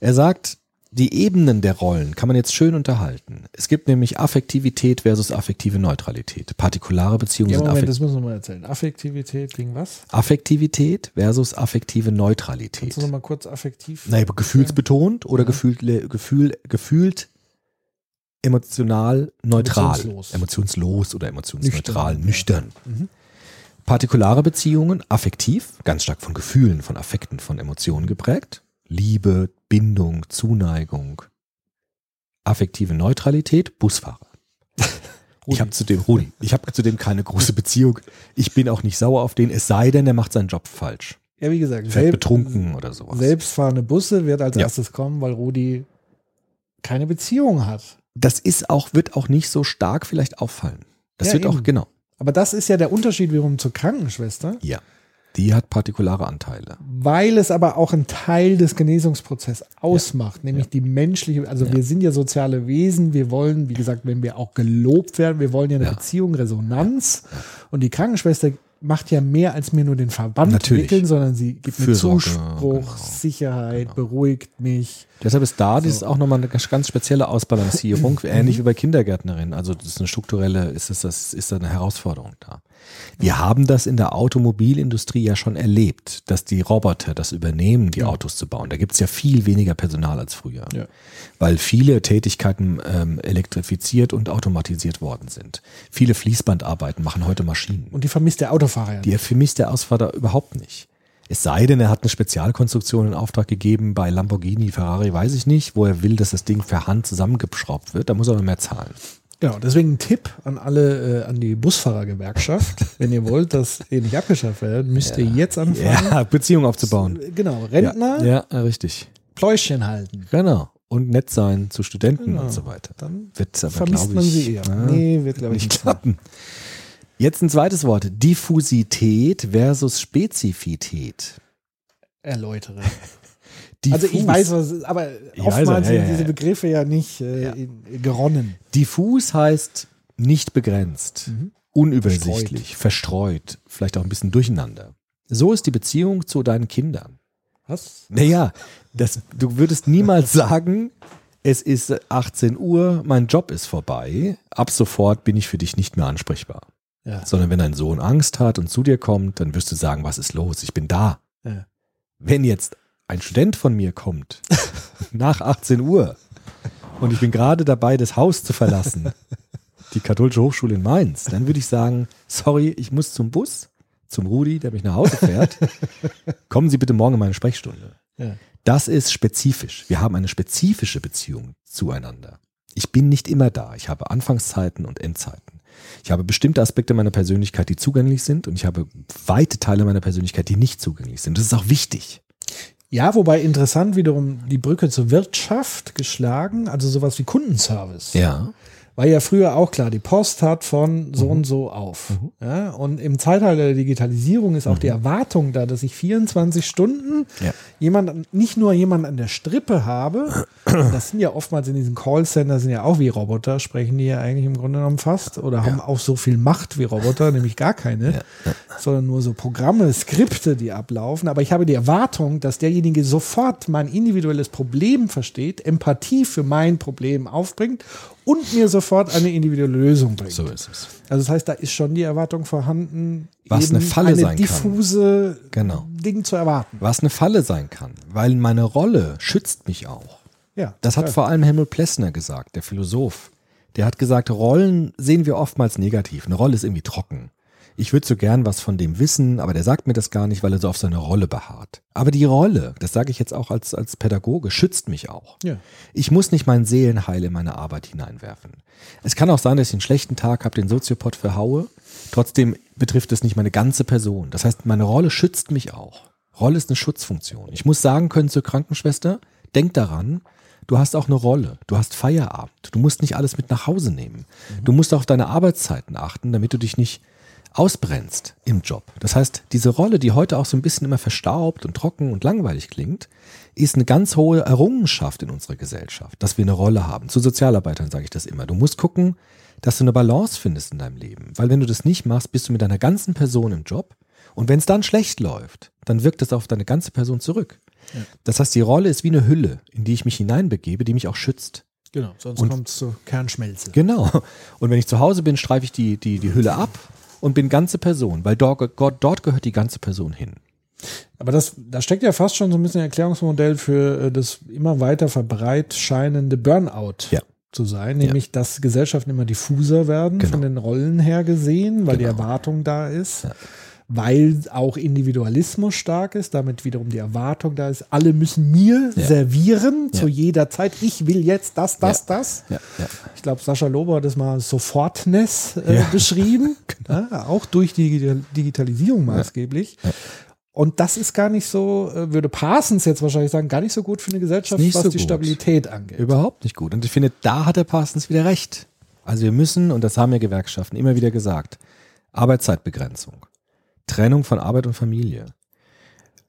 Er sagt, die Ebenen der Rollen kann man jetzt schön unterhalten. Es gibt nämlich Affektivität versus affektive Neutralität. Partikulare Beziehungen Ja, sind Moment, affekt das müssen wir mal erzählen. Affektivität gegen was? Affektivität versus affektive Neutralität. Kannst du nochmal kurz affektiv? Naja, gefühlsbetont oder gefühlt, gefühl, gefühlt emotional neutral. Emotionslos. Emotionslos oder emotionsneutral, Nüchtern, nüchtern. Partikulare Beziehungen, affektiv, ganz stark von Gefühlen, von Affekten, von Emotionen geprägt. Liebe, Bindung, Zuneigung. Affektive Neutralität, Busfahrer. Ich habe zu dem, Rudi, ich habe zu dem keine große Beziehung. Ich bin auch nicht sauer auf den, es sei denn, er macht seinen Job falsch. Ja, wie gesagt, Fährt betrunken oder sowas. selbstfahrende Busse wird als Ja. erstes kommen, weil Rudi keine Beziehung hat. das ist auch, wird auch nicht so stark vielleicht auffallen. Das Ja, wird auch, eben. genau. Aber das ist ja der Unterschied wiederum zur Krankenschwester, Ja. Die hat partikulare Anteile. weil es aber auch einen Teil des Genesungsprozesses ausmacht, nämlich die menschliche, also wir sind ja soziale Wesen, wir wollen, wie gesagt, wenn wir auch gelobt werden, wir wollen ja eine Ja. Beziehung, Resonanz und die Krankenschwester macht ja mehr als mir nur den Verband Natürlich. wickeln, sondern sie gibt mir Zuspruch, genau. Sicherheit, beruhigt mich. Deshalb ist da das ist auch nochmal eine ganz spezielle Ausbalancierung, ähnlich wie bei Kindergärtnerinnen. Also das ist eine strukturelle, ist es das, ist da eine Herausforderung da. Wir haben das in der Automobilindustrie ja schon erlebt, dass die Roboter das übernehmen, die Autos zu bauen. Da gibt es ja viel weniger Personal als früher, Ja. weil viele Tätigkeiten ähm, elektrifiziert und automatisiert worden sind. Viele Fließbandarbeiten machen heute Maschinen. Und die vermisst der Autofahrer ja. Die vermisst der Ausfahrer überhaupt nicht. Es sei denn, er hat eine Spezialkonstruktion in Auftrag gegeben bei Lamborghini, Ferrari, weiß ich nicht, wo er will, dass das Ding per Hand zusammengeschraubt wird. Da muss er aber mehr zahlen. Genau, deswegen ein Tipp an alle, äh, an die Busfahrergewerkschaft. Wenn ihr wollt, dass ihr nicht abgeschafft werdet, müsst ihr jetzt anfangen. Ja, Beziehung aufzubauen. Genau, Rentner, Ja, ja, richtig. Pläuschen halten. Genau. Und nett sein zu Studenten Genau. und so weiter. Dann Wird aber, vermisst glaub man ich, sie eher. ja, Nee, wird, glaube ich, nicht nicht klappen. Jetzt ein zweites Wort. Diffusität versus Spezifität. erläutere. Diffus. Also ich weiß, was aber Ich weiß oftmals sind diese. Begriffe ja nicht äh, in, geronnen. Diffus heißt nicht begrenzt, Mhm. unübersichtlich, verstreut. vielleicht auch ein bisschen durcheinander. So ist die Beziehung zu deinen Kindern. Was? Naja, das, du würdest niemals sagen, es ist 18 Uhr, mein Job ist vorbei, ab sofort bin ich für dich nicht mehr ansprechbar. Ja. Sondern wenn dein Sohn Angst hat und zu dir kommt, dann wirst du sagen, was ist los, ich bin da. Ja. Wenn jetzt ein Student von mir kommt, nach 18 Uhr, und ich bin gerade dabei, das Haus zu verlassen, die katholische Hochschule in Mainz, dann würde ich sagen, sorry, ich muss zum Bus, zum Rudi, der mich nach Hause fährt. Kommen Sie bitte morgen in meine Sprechstunde. Ja. Das ist spezifisch. Wir haben eine spezifische Beziehung zueinander. Ich bin nicht immer da. Ich habe Anfangszeiten und Endzeiten. Ich habe bestimmte Aspekte meiner Persönlichkeit, die zugänglich sind und ich habe weite Teile meiner Persönlichkeit, die nicht zugänglich sind. Das ist auch wichtig. Ja, wobei interessant wiederum die Brücke zur Wirtschaft geschlagen, also sowas wie Kundenservice. Ja. War ja früher auch klar, die Post hat von so und so auf. Ja, und im Zeitalter der Digitalisierung ist auch die Erwartung da, dass ich 24 Stunden Ja. jemand, nicht nur jemand an der Strippe habe, das sind ja oftmals in diesen Callcenter sind ja auch wie Roboter, sprechen die ja eigentlich im Grunde genommen fast oder haben auch so viel Macht wie Roboter, nämlich gar keine, sondern nur so Programme, Skripte, die ablaufen. Aber ich habe die Erwartung, dass derjenige sofort mein individuelles Problem versteht, Empathie für mein Problem aufbringt und mir sofort eine individuelle Lösung bringt. So ist es. Also das heißt, da ist schon die Erwartung vorhanden, Was eine Falle eine sein kann. diffuse Genau. Ding zu erwarten. Was eine Falle sein kann, weil meine Rolle schützt mich auch. Ja, Das hat vor allem Helmut Plessner gesagt, der Philosoph. Der hat gesagt, Rollen sehen wir oftmals negativ. Eine Rolle ist irgendwie trocken. Ich würde so gern was von dem wissen, aber der sagt mir das gar nicht, weil er so auf seine Rolle beharrt. Aber die Rolle, das sage ich jetzt auch als, als Pädagoge, schützt mich auch. Ja. Ich muss nicht mein Seelenheil in meine Arbeit hineinwerfen. Es kann auch sein, dass ich einen schlechten Tag habe, den Soziopod verhaue. Trotzdem betrifft es nicht meine ganze Person. Das heißt, meine Rolle schützt mich auch. Rolle ist eine Schutzfunktion. Ich muss sagen können zur Krankenschwester, denk daran, du hast auch eine Rolle. Du hast Feierabend. Du musst nicht alles mit nach Hause nehmen. Du musst auf deine Arbeitszeiten achten, damit du dich nicht ausbrennst im Job. Das heißt, diese Rolle, die heute auch so ein bisschen immer verstaubt und trocken und langweilig klingt, ist eine ganz hohe Errungenschaft in unserer Gesellschaft, dass wir eine Rolle haben. Zu Sozialarbeitern sage ich das immer. Du musst gucken, dass du eine Balance findest in deinem Leben. Weil wenn du das nicht machst, bist du mit deiner ganzen Person im Job. Und wenn es dann schlecht läuft, dann wirkt es auf deine ganze Person zurück. Das heißt, die Rolle ist wie eine Hülle, in die ich mich hineinbegebe, die mich auch schützt. Genau, sonst kommt es zur Kernschmelze. Genau. Und wenn ich zu Hause bin, streife ich die, die, die Hülle ab und bin ganze Person, weil dort, dort gehört die ganze Person hin. Aber das, da steckt ja fast schon so ein bisschen ein Erklärungsmodell für äh, das immer weiter verbreit scheinende Burnout Ja. zu sein, nämlich dass Gesellschaften immer diffuser werden Genau. von den Rollen her gesehen, weil die Genau. Erwartung da ist. Weil auch Individualismus stark ist, damit wiederum die Erwartung da ist, alle müssen mir Ja. servieren Ja. zu jeder Zeit. Ich will jetzt das, das, Ja. das. Ich glaube, Sascha Lober hat das mal Sofortness äh. Genau. beschrieben, ja, auch durch die Digital- Digitalisierung maßgeblich. Und das ist gar nicht so, äh, würde Parsons jetzt wahrscheinlich sagen, gar nicht so gut für eine Gesellschaft, was so die gut. Stabilität angeht. Überhaupt nicht gut. Und ich finde, da hat der Parsons wieder recht. Also wir müssen, und das haben ja Gewerkschaften immer wieder gesagt, Arbeitszeitbegrenzung, Trennung von Arbeit und Familie.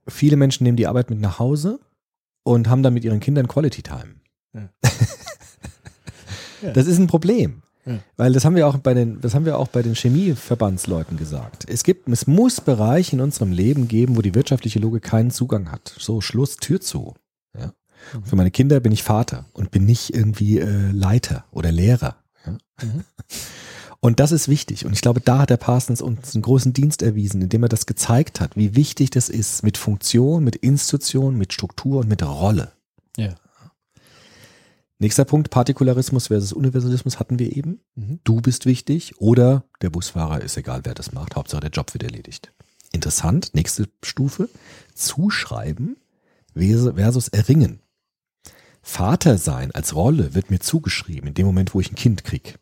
Viele Menschen nehmen die Arbeit mit nach Hause und haben dann mit ihren Kindern Quality Time. Ja. Das ist ein Problem. Ja. Weil das haben wir auch bei den, das haben wir auch bei den Chemieverbandsleuten gesagt. Es gibt, es muss Bereiche in unserem Leben geben, wo die wirtschaftliche Logik keinen Zugang hat. So, Schluss, Tür zu. Ja. Für meine Kinder bin ich Vater und bin nicht irgendwie äh, Leiter oder Lehrer. Ja. Und das ist wichtig. Und ich glaube, da hat der Parsons uns einen großen Dienst erwiesen, indem er das gezeigt hat, wie wichtig das ist mit Funktion, mit Institution, mit Struktur und mit Rolle. Ja. Nächster Punkt, Partikularismus versus Universalismus hatten wir eben. Mhm. Du bist wichtig oder der Busfahrer ist egal, wer das macht. Hauptsache der Job wird erledigt. Interessant, nächste Stufe, Zuschreiben versus Erringen. Vater sein als Rolle wird mir zugeschrieben in dem Moment, wo ich ein Kind krieg.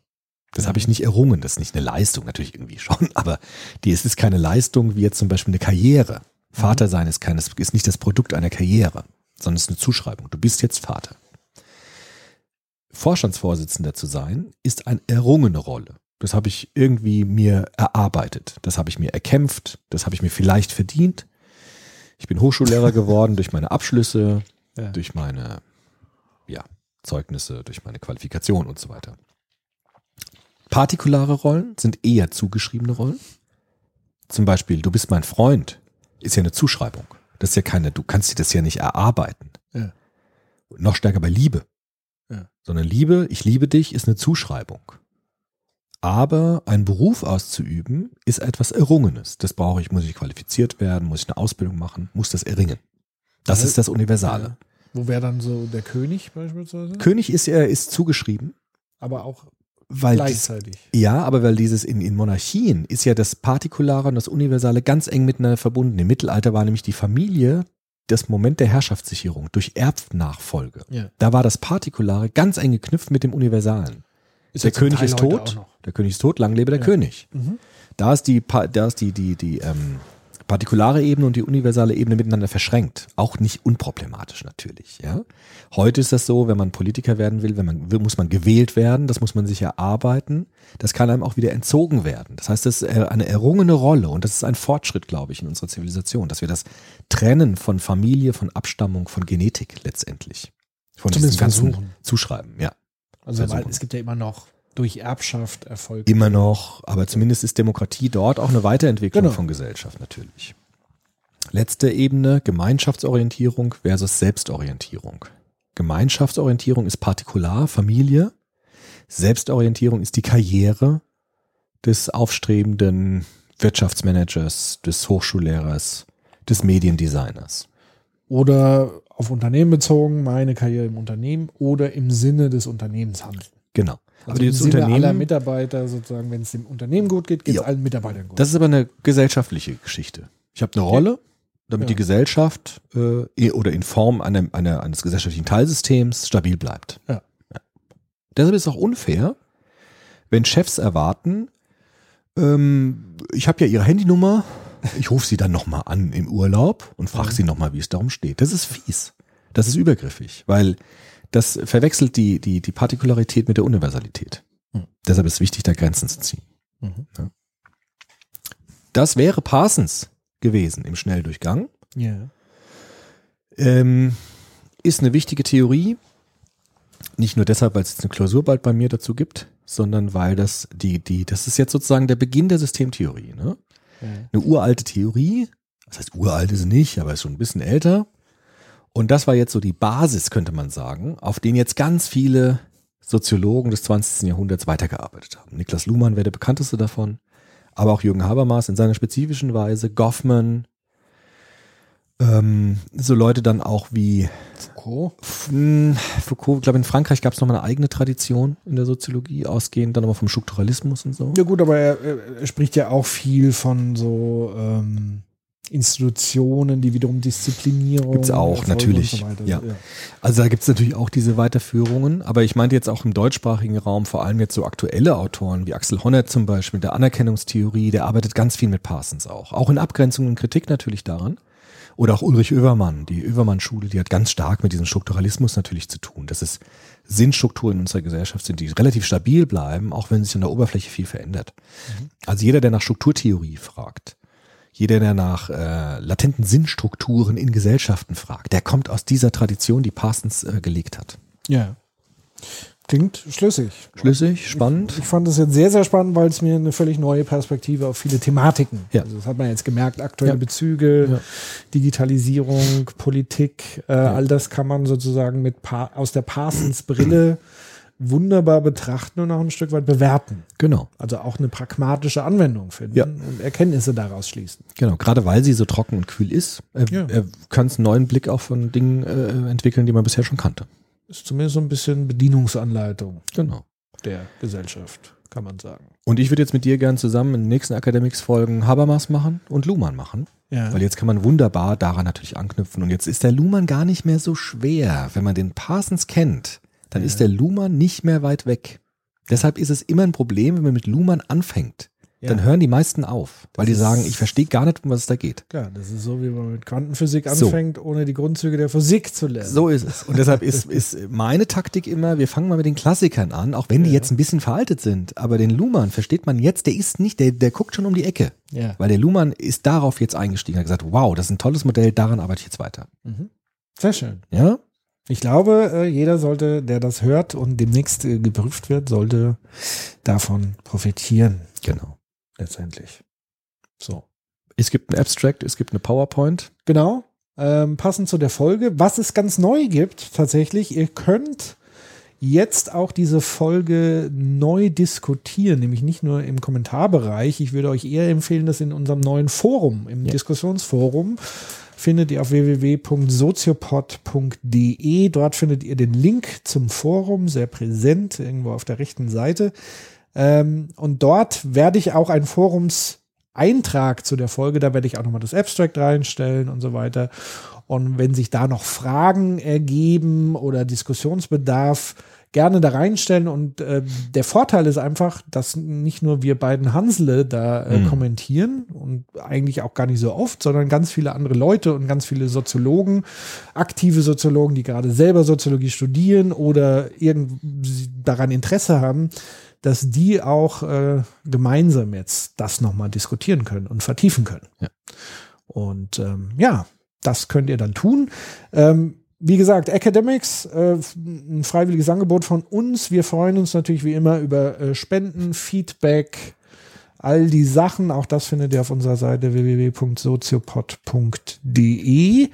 Das Ja. habe ich nicht errungen, das ist nicht eine Leistung, natürlich irgendwie schon, aber die, es ist keine Leistung wie jetzt zum Beispiel eine Karriere. Vater sein ist, keines, ist nicht das Produkt einer Karriere, sondern es ist eine Zuschreibung. Du bist jetzt Vater. Vorstandsvorsitzender zu sein, ist eine errungene Rolle. Das habe ich irgendwie mir erarbeitet. Das habe ich mir erkämpft. Das habe ich mir vielleicht verdient. Ich bin Hochschullehrer geworden durch meine Abschlüsse, Ja. durch meine ja, Zeugnisse, durch meine Qualifikation und so weiter. Partikulare Rollen sind eher zugeschriebene Rollen. Zum Beispiel, du bist mein Freund, ist ja eine Zuschreibung. Das ist ja keine, du kannst dir das ja nicht erarbeiten. Ja. Noch stärker bei Liebe. Ja. Sondern Liebe, ich liebe dich, ist eine Zuschreibung. Aber einen Beruf auszuüben, ist etwas Errungenes. Das brauche ich, muss ich qualifiziert werden, muss ich eine Ausbildung machen, muss das erringen. Das Also- ist das Universale. Ja. Wo wäre dann so der König beispielsweise? König ist, er ist zugeschrieben, Aber auch weil gleichzeitig. ja, aber weil dieses in, in Monarchien ist ja das Partikulare und das Universale ganz eng miteinander verbunden. Im Mittelalter war nämlich die Familie das Moment der Herrschaftssicherung durch Erbnachfolge. Ja. Da war das Partikulare ganz eng geknüpft mit dem Universalen. Ist der König Teil ist tot. Der König ist tot, lang lebe der Ja. König. Mhm. Da ist die, da ist die, die, die ähm, partikulare Ebene und die universale Ebene miteinander verschränkt. Auch nicht unproblematisch natürlich. Ja? Heute ist das so, wenn man Politiker werden will, wenn man will, muss man gewählt werden, das muss man sich erarbeiten. Das kann einem auch wieder entzogen werden. Das heißt, das ist eine errungene Rolle und das ist ein Fortschritt, glaube ich, in unserer Zivilisation, dass wir das trennen von Familie, von Abstammung, von Genetik letztendlich. Von Zumindest ganzen versuchen. Zuschreiben, ja. Also es gibt ja immer noch durch Erbschaft Erfolge. Immer noch, aber zumindest ist Demokratie dort auch eine Weiterentwicklung Genau. von Gesellschaft natürlich. Letzte Ebene, Gemeinschaftsorientierung versus Selbstorientierung. Gemeinschaftsorientierung ist Partikular, Familie. Selbstorientierung ist die Karriere des aufstrebenden Wirtschaftsmanagers, des Hochschullehrers, des Mediendesigners. Oder auf Unternehmen bezogen, meine Karriere im Unternehmen oder im Sinne des Unternehmens handeln. Genau. Also aber im Sinne aller Unternehmen, Mitarbeiter sozusagen, wenn es dem Unternehmen gut geht, geht es Ja. allen Mitarbeitern gut. das ist aber eine gesellschaftliche Geschichte. Ich habe eine Rolle, damit Ja. die Gesellschaft äh, oder in Form einer, einer, eines gesellschaftlichen Teilsystems stabil bleibt. Ja. Deshalb ist es auch unfair, wenn Chefs erwarten, ähm, ich habe ja ihre Handynummer, ich rufe sie dann nochmal an im Urlaub und frage sie nochmal, wie es darum steht. Das ist fies. Das ist übergriffig, weil das verwechselt die, die, die Partikularität mit der Universalität. Hm. Deshalb ist es wichtig, da Grenzen zu ziehen. Mhm. Ja. Das wäre Parsons gewesen im Schnelldurchgang. ja. Ähm, ist eine wichtige Theorie. Nicht nur deshalb, weil es jetzt eine Klausur bald bei mir dazu gibt, sondern weil das die, die, das ist jetzt sozusagen der Beginn der Systemtheorie. Ne? ja. Eine uralte Theorie. Das heißt, uralt ist sie nicht, aber ist schon ein bisschen älter. Und das war jetzt so die Basis, könnte man sagen, auf den jetzt ganz viele Soziologen des 20. Jahrhunderts weitergearbeitet haben. Niklas Luhmann wäre der bekannteste davon, aber auch Jürgen Habermas in seiner spezifischen Weise, Goffman, ähm, so Leute dann auch wie Foucault. Mh, Foucault, ich glaube in Frankreich gab es nochmal eine eigene Tradition in der Soziologie, ausgehend dann aber vom Strukturalismus und so. Ja gut, aber er, er er spricht ja auch viel von so ähm, Institutionen, die wiederum Disziplinierung. Gibt's auch, Erfolge natürlich, so weiter. ja. Also da gibt es natürlich auch diese Weiterführungen, aber ich meinte jetzt auch im deutschsprachigen Raum vor allem jetzt so aktuelle Autoren wie Axel Honneth zum Beispiel, der Anerkennungstheorie, der arbeitet ganz viel mit Parsons auch. Auch in Abgrenzung und Kritik natürlich daran. Oder auch Ulrich Oevermann, die Oevermann-Schule, die hat ganz stark mit diesem Strukturalismus natürlich zu tun. Dass es Sinnstrukturen in unserer Gesellschaft sind, die relativ stabil bleiben, auch wenn sich an der Oberfläche viel verändert. Also jeder, der nach Strukturtheorie fragt, jeder, der nach äh, latenten Sinnstrukturen in Gesellschaften fragt, der kommt aus dieser Tradition, die Parsons äh, gelegt hat. Ja. Klingt schlüssig. Schlüssig, spannend. Ich fand es jetzt sehr, sehr spannend, weil es mir eine völlig neue Perspektive auf viele Thematiken. Ja. Also das hat man jetzt gemerkt, aktuelle Ja. Bezüge, Ja. Digitalisierung, Politik, äh, all das kann man sozusagen mit pa aus der Parsons Brille wunderbar betrachten und auch ein Stück weit bewerten. Genau, Also auch eine pragmatische Anwendung finden Ja. und Erkenntnisse daraus schließen. genau. Gerade weil sie so trocken und kühl ist, äh, Ja. äh, kann es einen neuen Blick auf von Dingen äh, entwickeln, die man bisher schon kannte. Ist zumindest so ein bisschen Bedienungsanleitung Genau. der Gesellschaft, kann man sagen. Und ich würde jetzt mit dir gern zusammen in den nächsten Academics-Folgen Habermas machen und Luhmann machen. Ja. Weil jetzt kann man wunderbar daran natürlich anknüpfen. Und jetzt ist der Luhmann gar nicht mehr so schwer. Wenn man den Parsons kennt, dann ist der Luhmann nicht mehr weit weg. Deshalb ist es immer ein Problem, wenn man mit Luhmann anfängt. Ja. Dann hören die meisten auf, weil die ist- sagen, ich verstehe gar nicht, um was es da geht. Ja, das ist so, wie man mit Quantenphysik So. anfängt, ohne die Grundzüge der Physik zu lernen. So ist es. Und deshalb ist, ist meine Taktik immer, wir fangen mal mit den Klassikern an, auch wenn die Ja. jetzt ein bisschen veraltet sind. Aber den Luhmann versteht man jetzt, der ist nicht, der, der guckt schon um die Ecke. Ja. Weil der Luhmann ist darauf jetzt eingestiegen, hat gesagt, wow, das ist ein tolles Modell, daran arbeite ich jetzt weiter. Sehr schön. Ja? Ich glaube, äh, jeder sollte, der das hört und demnächst äh, geprüft wird, sollte davon profitieren, Genau. letztendlich. So. Es gibt ein Abstract, es gibt eine PowerPoint. Genau. Ähm, passend zu der Folge. Was es ganz neu gibt, tatsächlich, ihr könnt jetzt auch diese Folge neu diskutieren, nämlich nicht nur im Kommentarbereich. Ich würde euch eher empfehlen, das in unserem neuen Forum, im Ja. Diskussionsforum, findet ihr auf www.soziopod.de. Dort findet ihr den Link zum Forum, sehr präsent, irgendwo auf der rechten Seite. Ähm, und dort werde ich auch ein Forums Eintrag zu der Folge, da werde ich auch nochmal das Abstract reinstellen und so weiter. Und wenn sich da noch Fragen ergeben oder Diskussionsbedarf, gerne da reinstellen. Und äh, der Vorteil ist einfach, dass nicht nur wir beiden Hansle da äh, Mhm. kommentieren und eigentlich auch gar nicht so oft, sondern ganz viele andere Leute und ganz viele Soziologen, aktive Soziologen, die gerade selber Soziologie studieren oder irgend daran Interesse haben, dass die auch äh, gemeinsam jetzt das nochmal diskutieren können und vertiefen können. Ja. Und ähm, ja, das könnt ihr dann tun. Ähm, wie gesagt, Academics, äh, ein freiwilliges Angebot von uns. Wir freuen uns natürlich wie immer über äh, Spenden, Feedback, all die Sachen. Auch das findet ihr auf unserer Seite www.soziopod.de.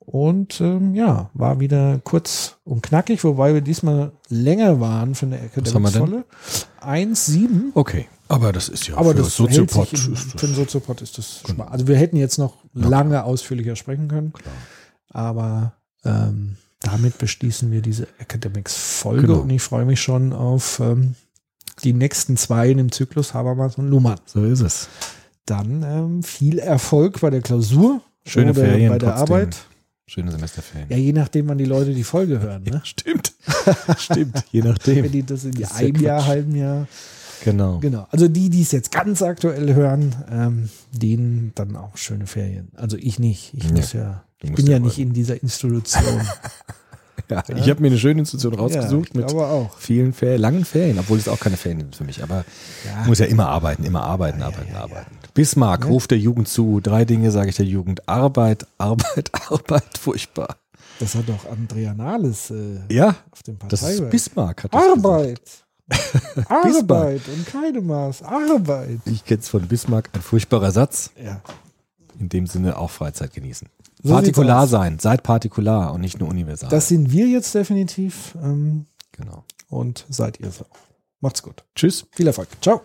Und ähm, ja, war wieder kurz und knackig, wobei wir diesmal länger waren für eine? Academics-Volle. 1,7. Okay. Aber das ist ja Aber für das Soziopod. hält sich in, für einen Soziopod ist das schmal. Also wir hätten jetzt noch lange ausführlicher sprechen können. Aber ähm, damit beschließen wir diese Academics-Folge Genau. und ich freue mich schon auf ähm, die nächsten zwei in dem Zyklus Habermas und Luhmann. so ist es. Dann ähm, viel Erfolg bei der Klausur Schöne oder Ferien bei der trotzdem. Arbeit. Schöne Semesterferien. Ja, je nachdem, wann die Leute die Folge hören. Ne? Stimmt. Stimmt. Je Wenn nachdem. die das in Das ja einem Jahr, Quatsch. halben Jahr. Genau. Genau. Also die, die es jetzt ganz aktuell hören, ähm, denen dann auch schöne Ferien. Also ich nicht. Ich Ja. muss ja, ich bin ja ja nicht in dieser Institution. Ja, ich habe mir eine schöne Institution rausgesucht ja, mit auch. vielen Ferien, langen Ferien, obwohl es auch keine Ferien sind für mich. Aber Ja. ich muss ja immer arbeiten, immer arbeiten, arbeiten, arbeiten. Bismarck ruft der Jugend zu. Drei Dinge sage ich der Jugend. Arbeit, Arbeit, Arbeit, furchtbar. Das hat doch Andrea Nahles äh, Ja, auf dem das ist. Bismarck. Hat das gesagt. Arbeit. Arbeit und keine Maß. Arbeit. Ich kenne es von Bismarck. Ein furchtbarer Satz. Ja. In dem Sinne auch Freizeit genießen. So Partikular sein. Seid partikular und nicht nur universal. Das sind wir jetzt definitiv. Ähm, genau. und seid ihr so. Macht's gut. Tschüss. Viel Erfolg. Ciao.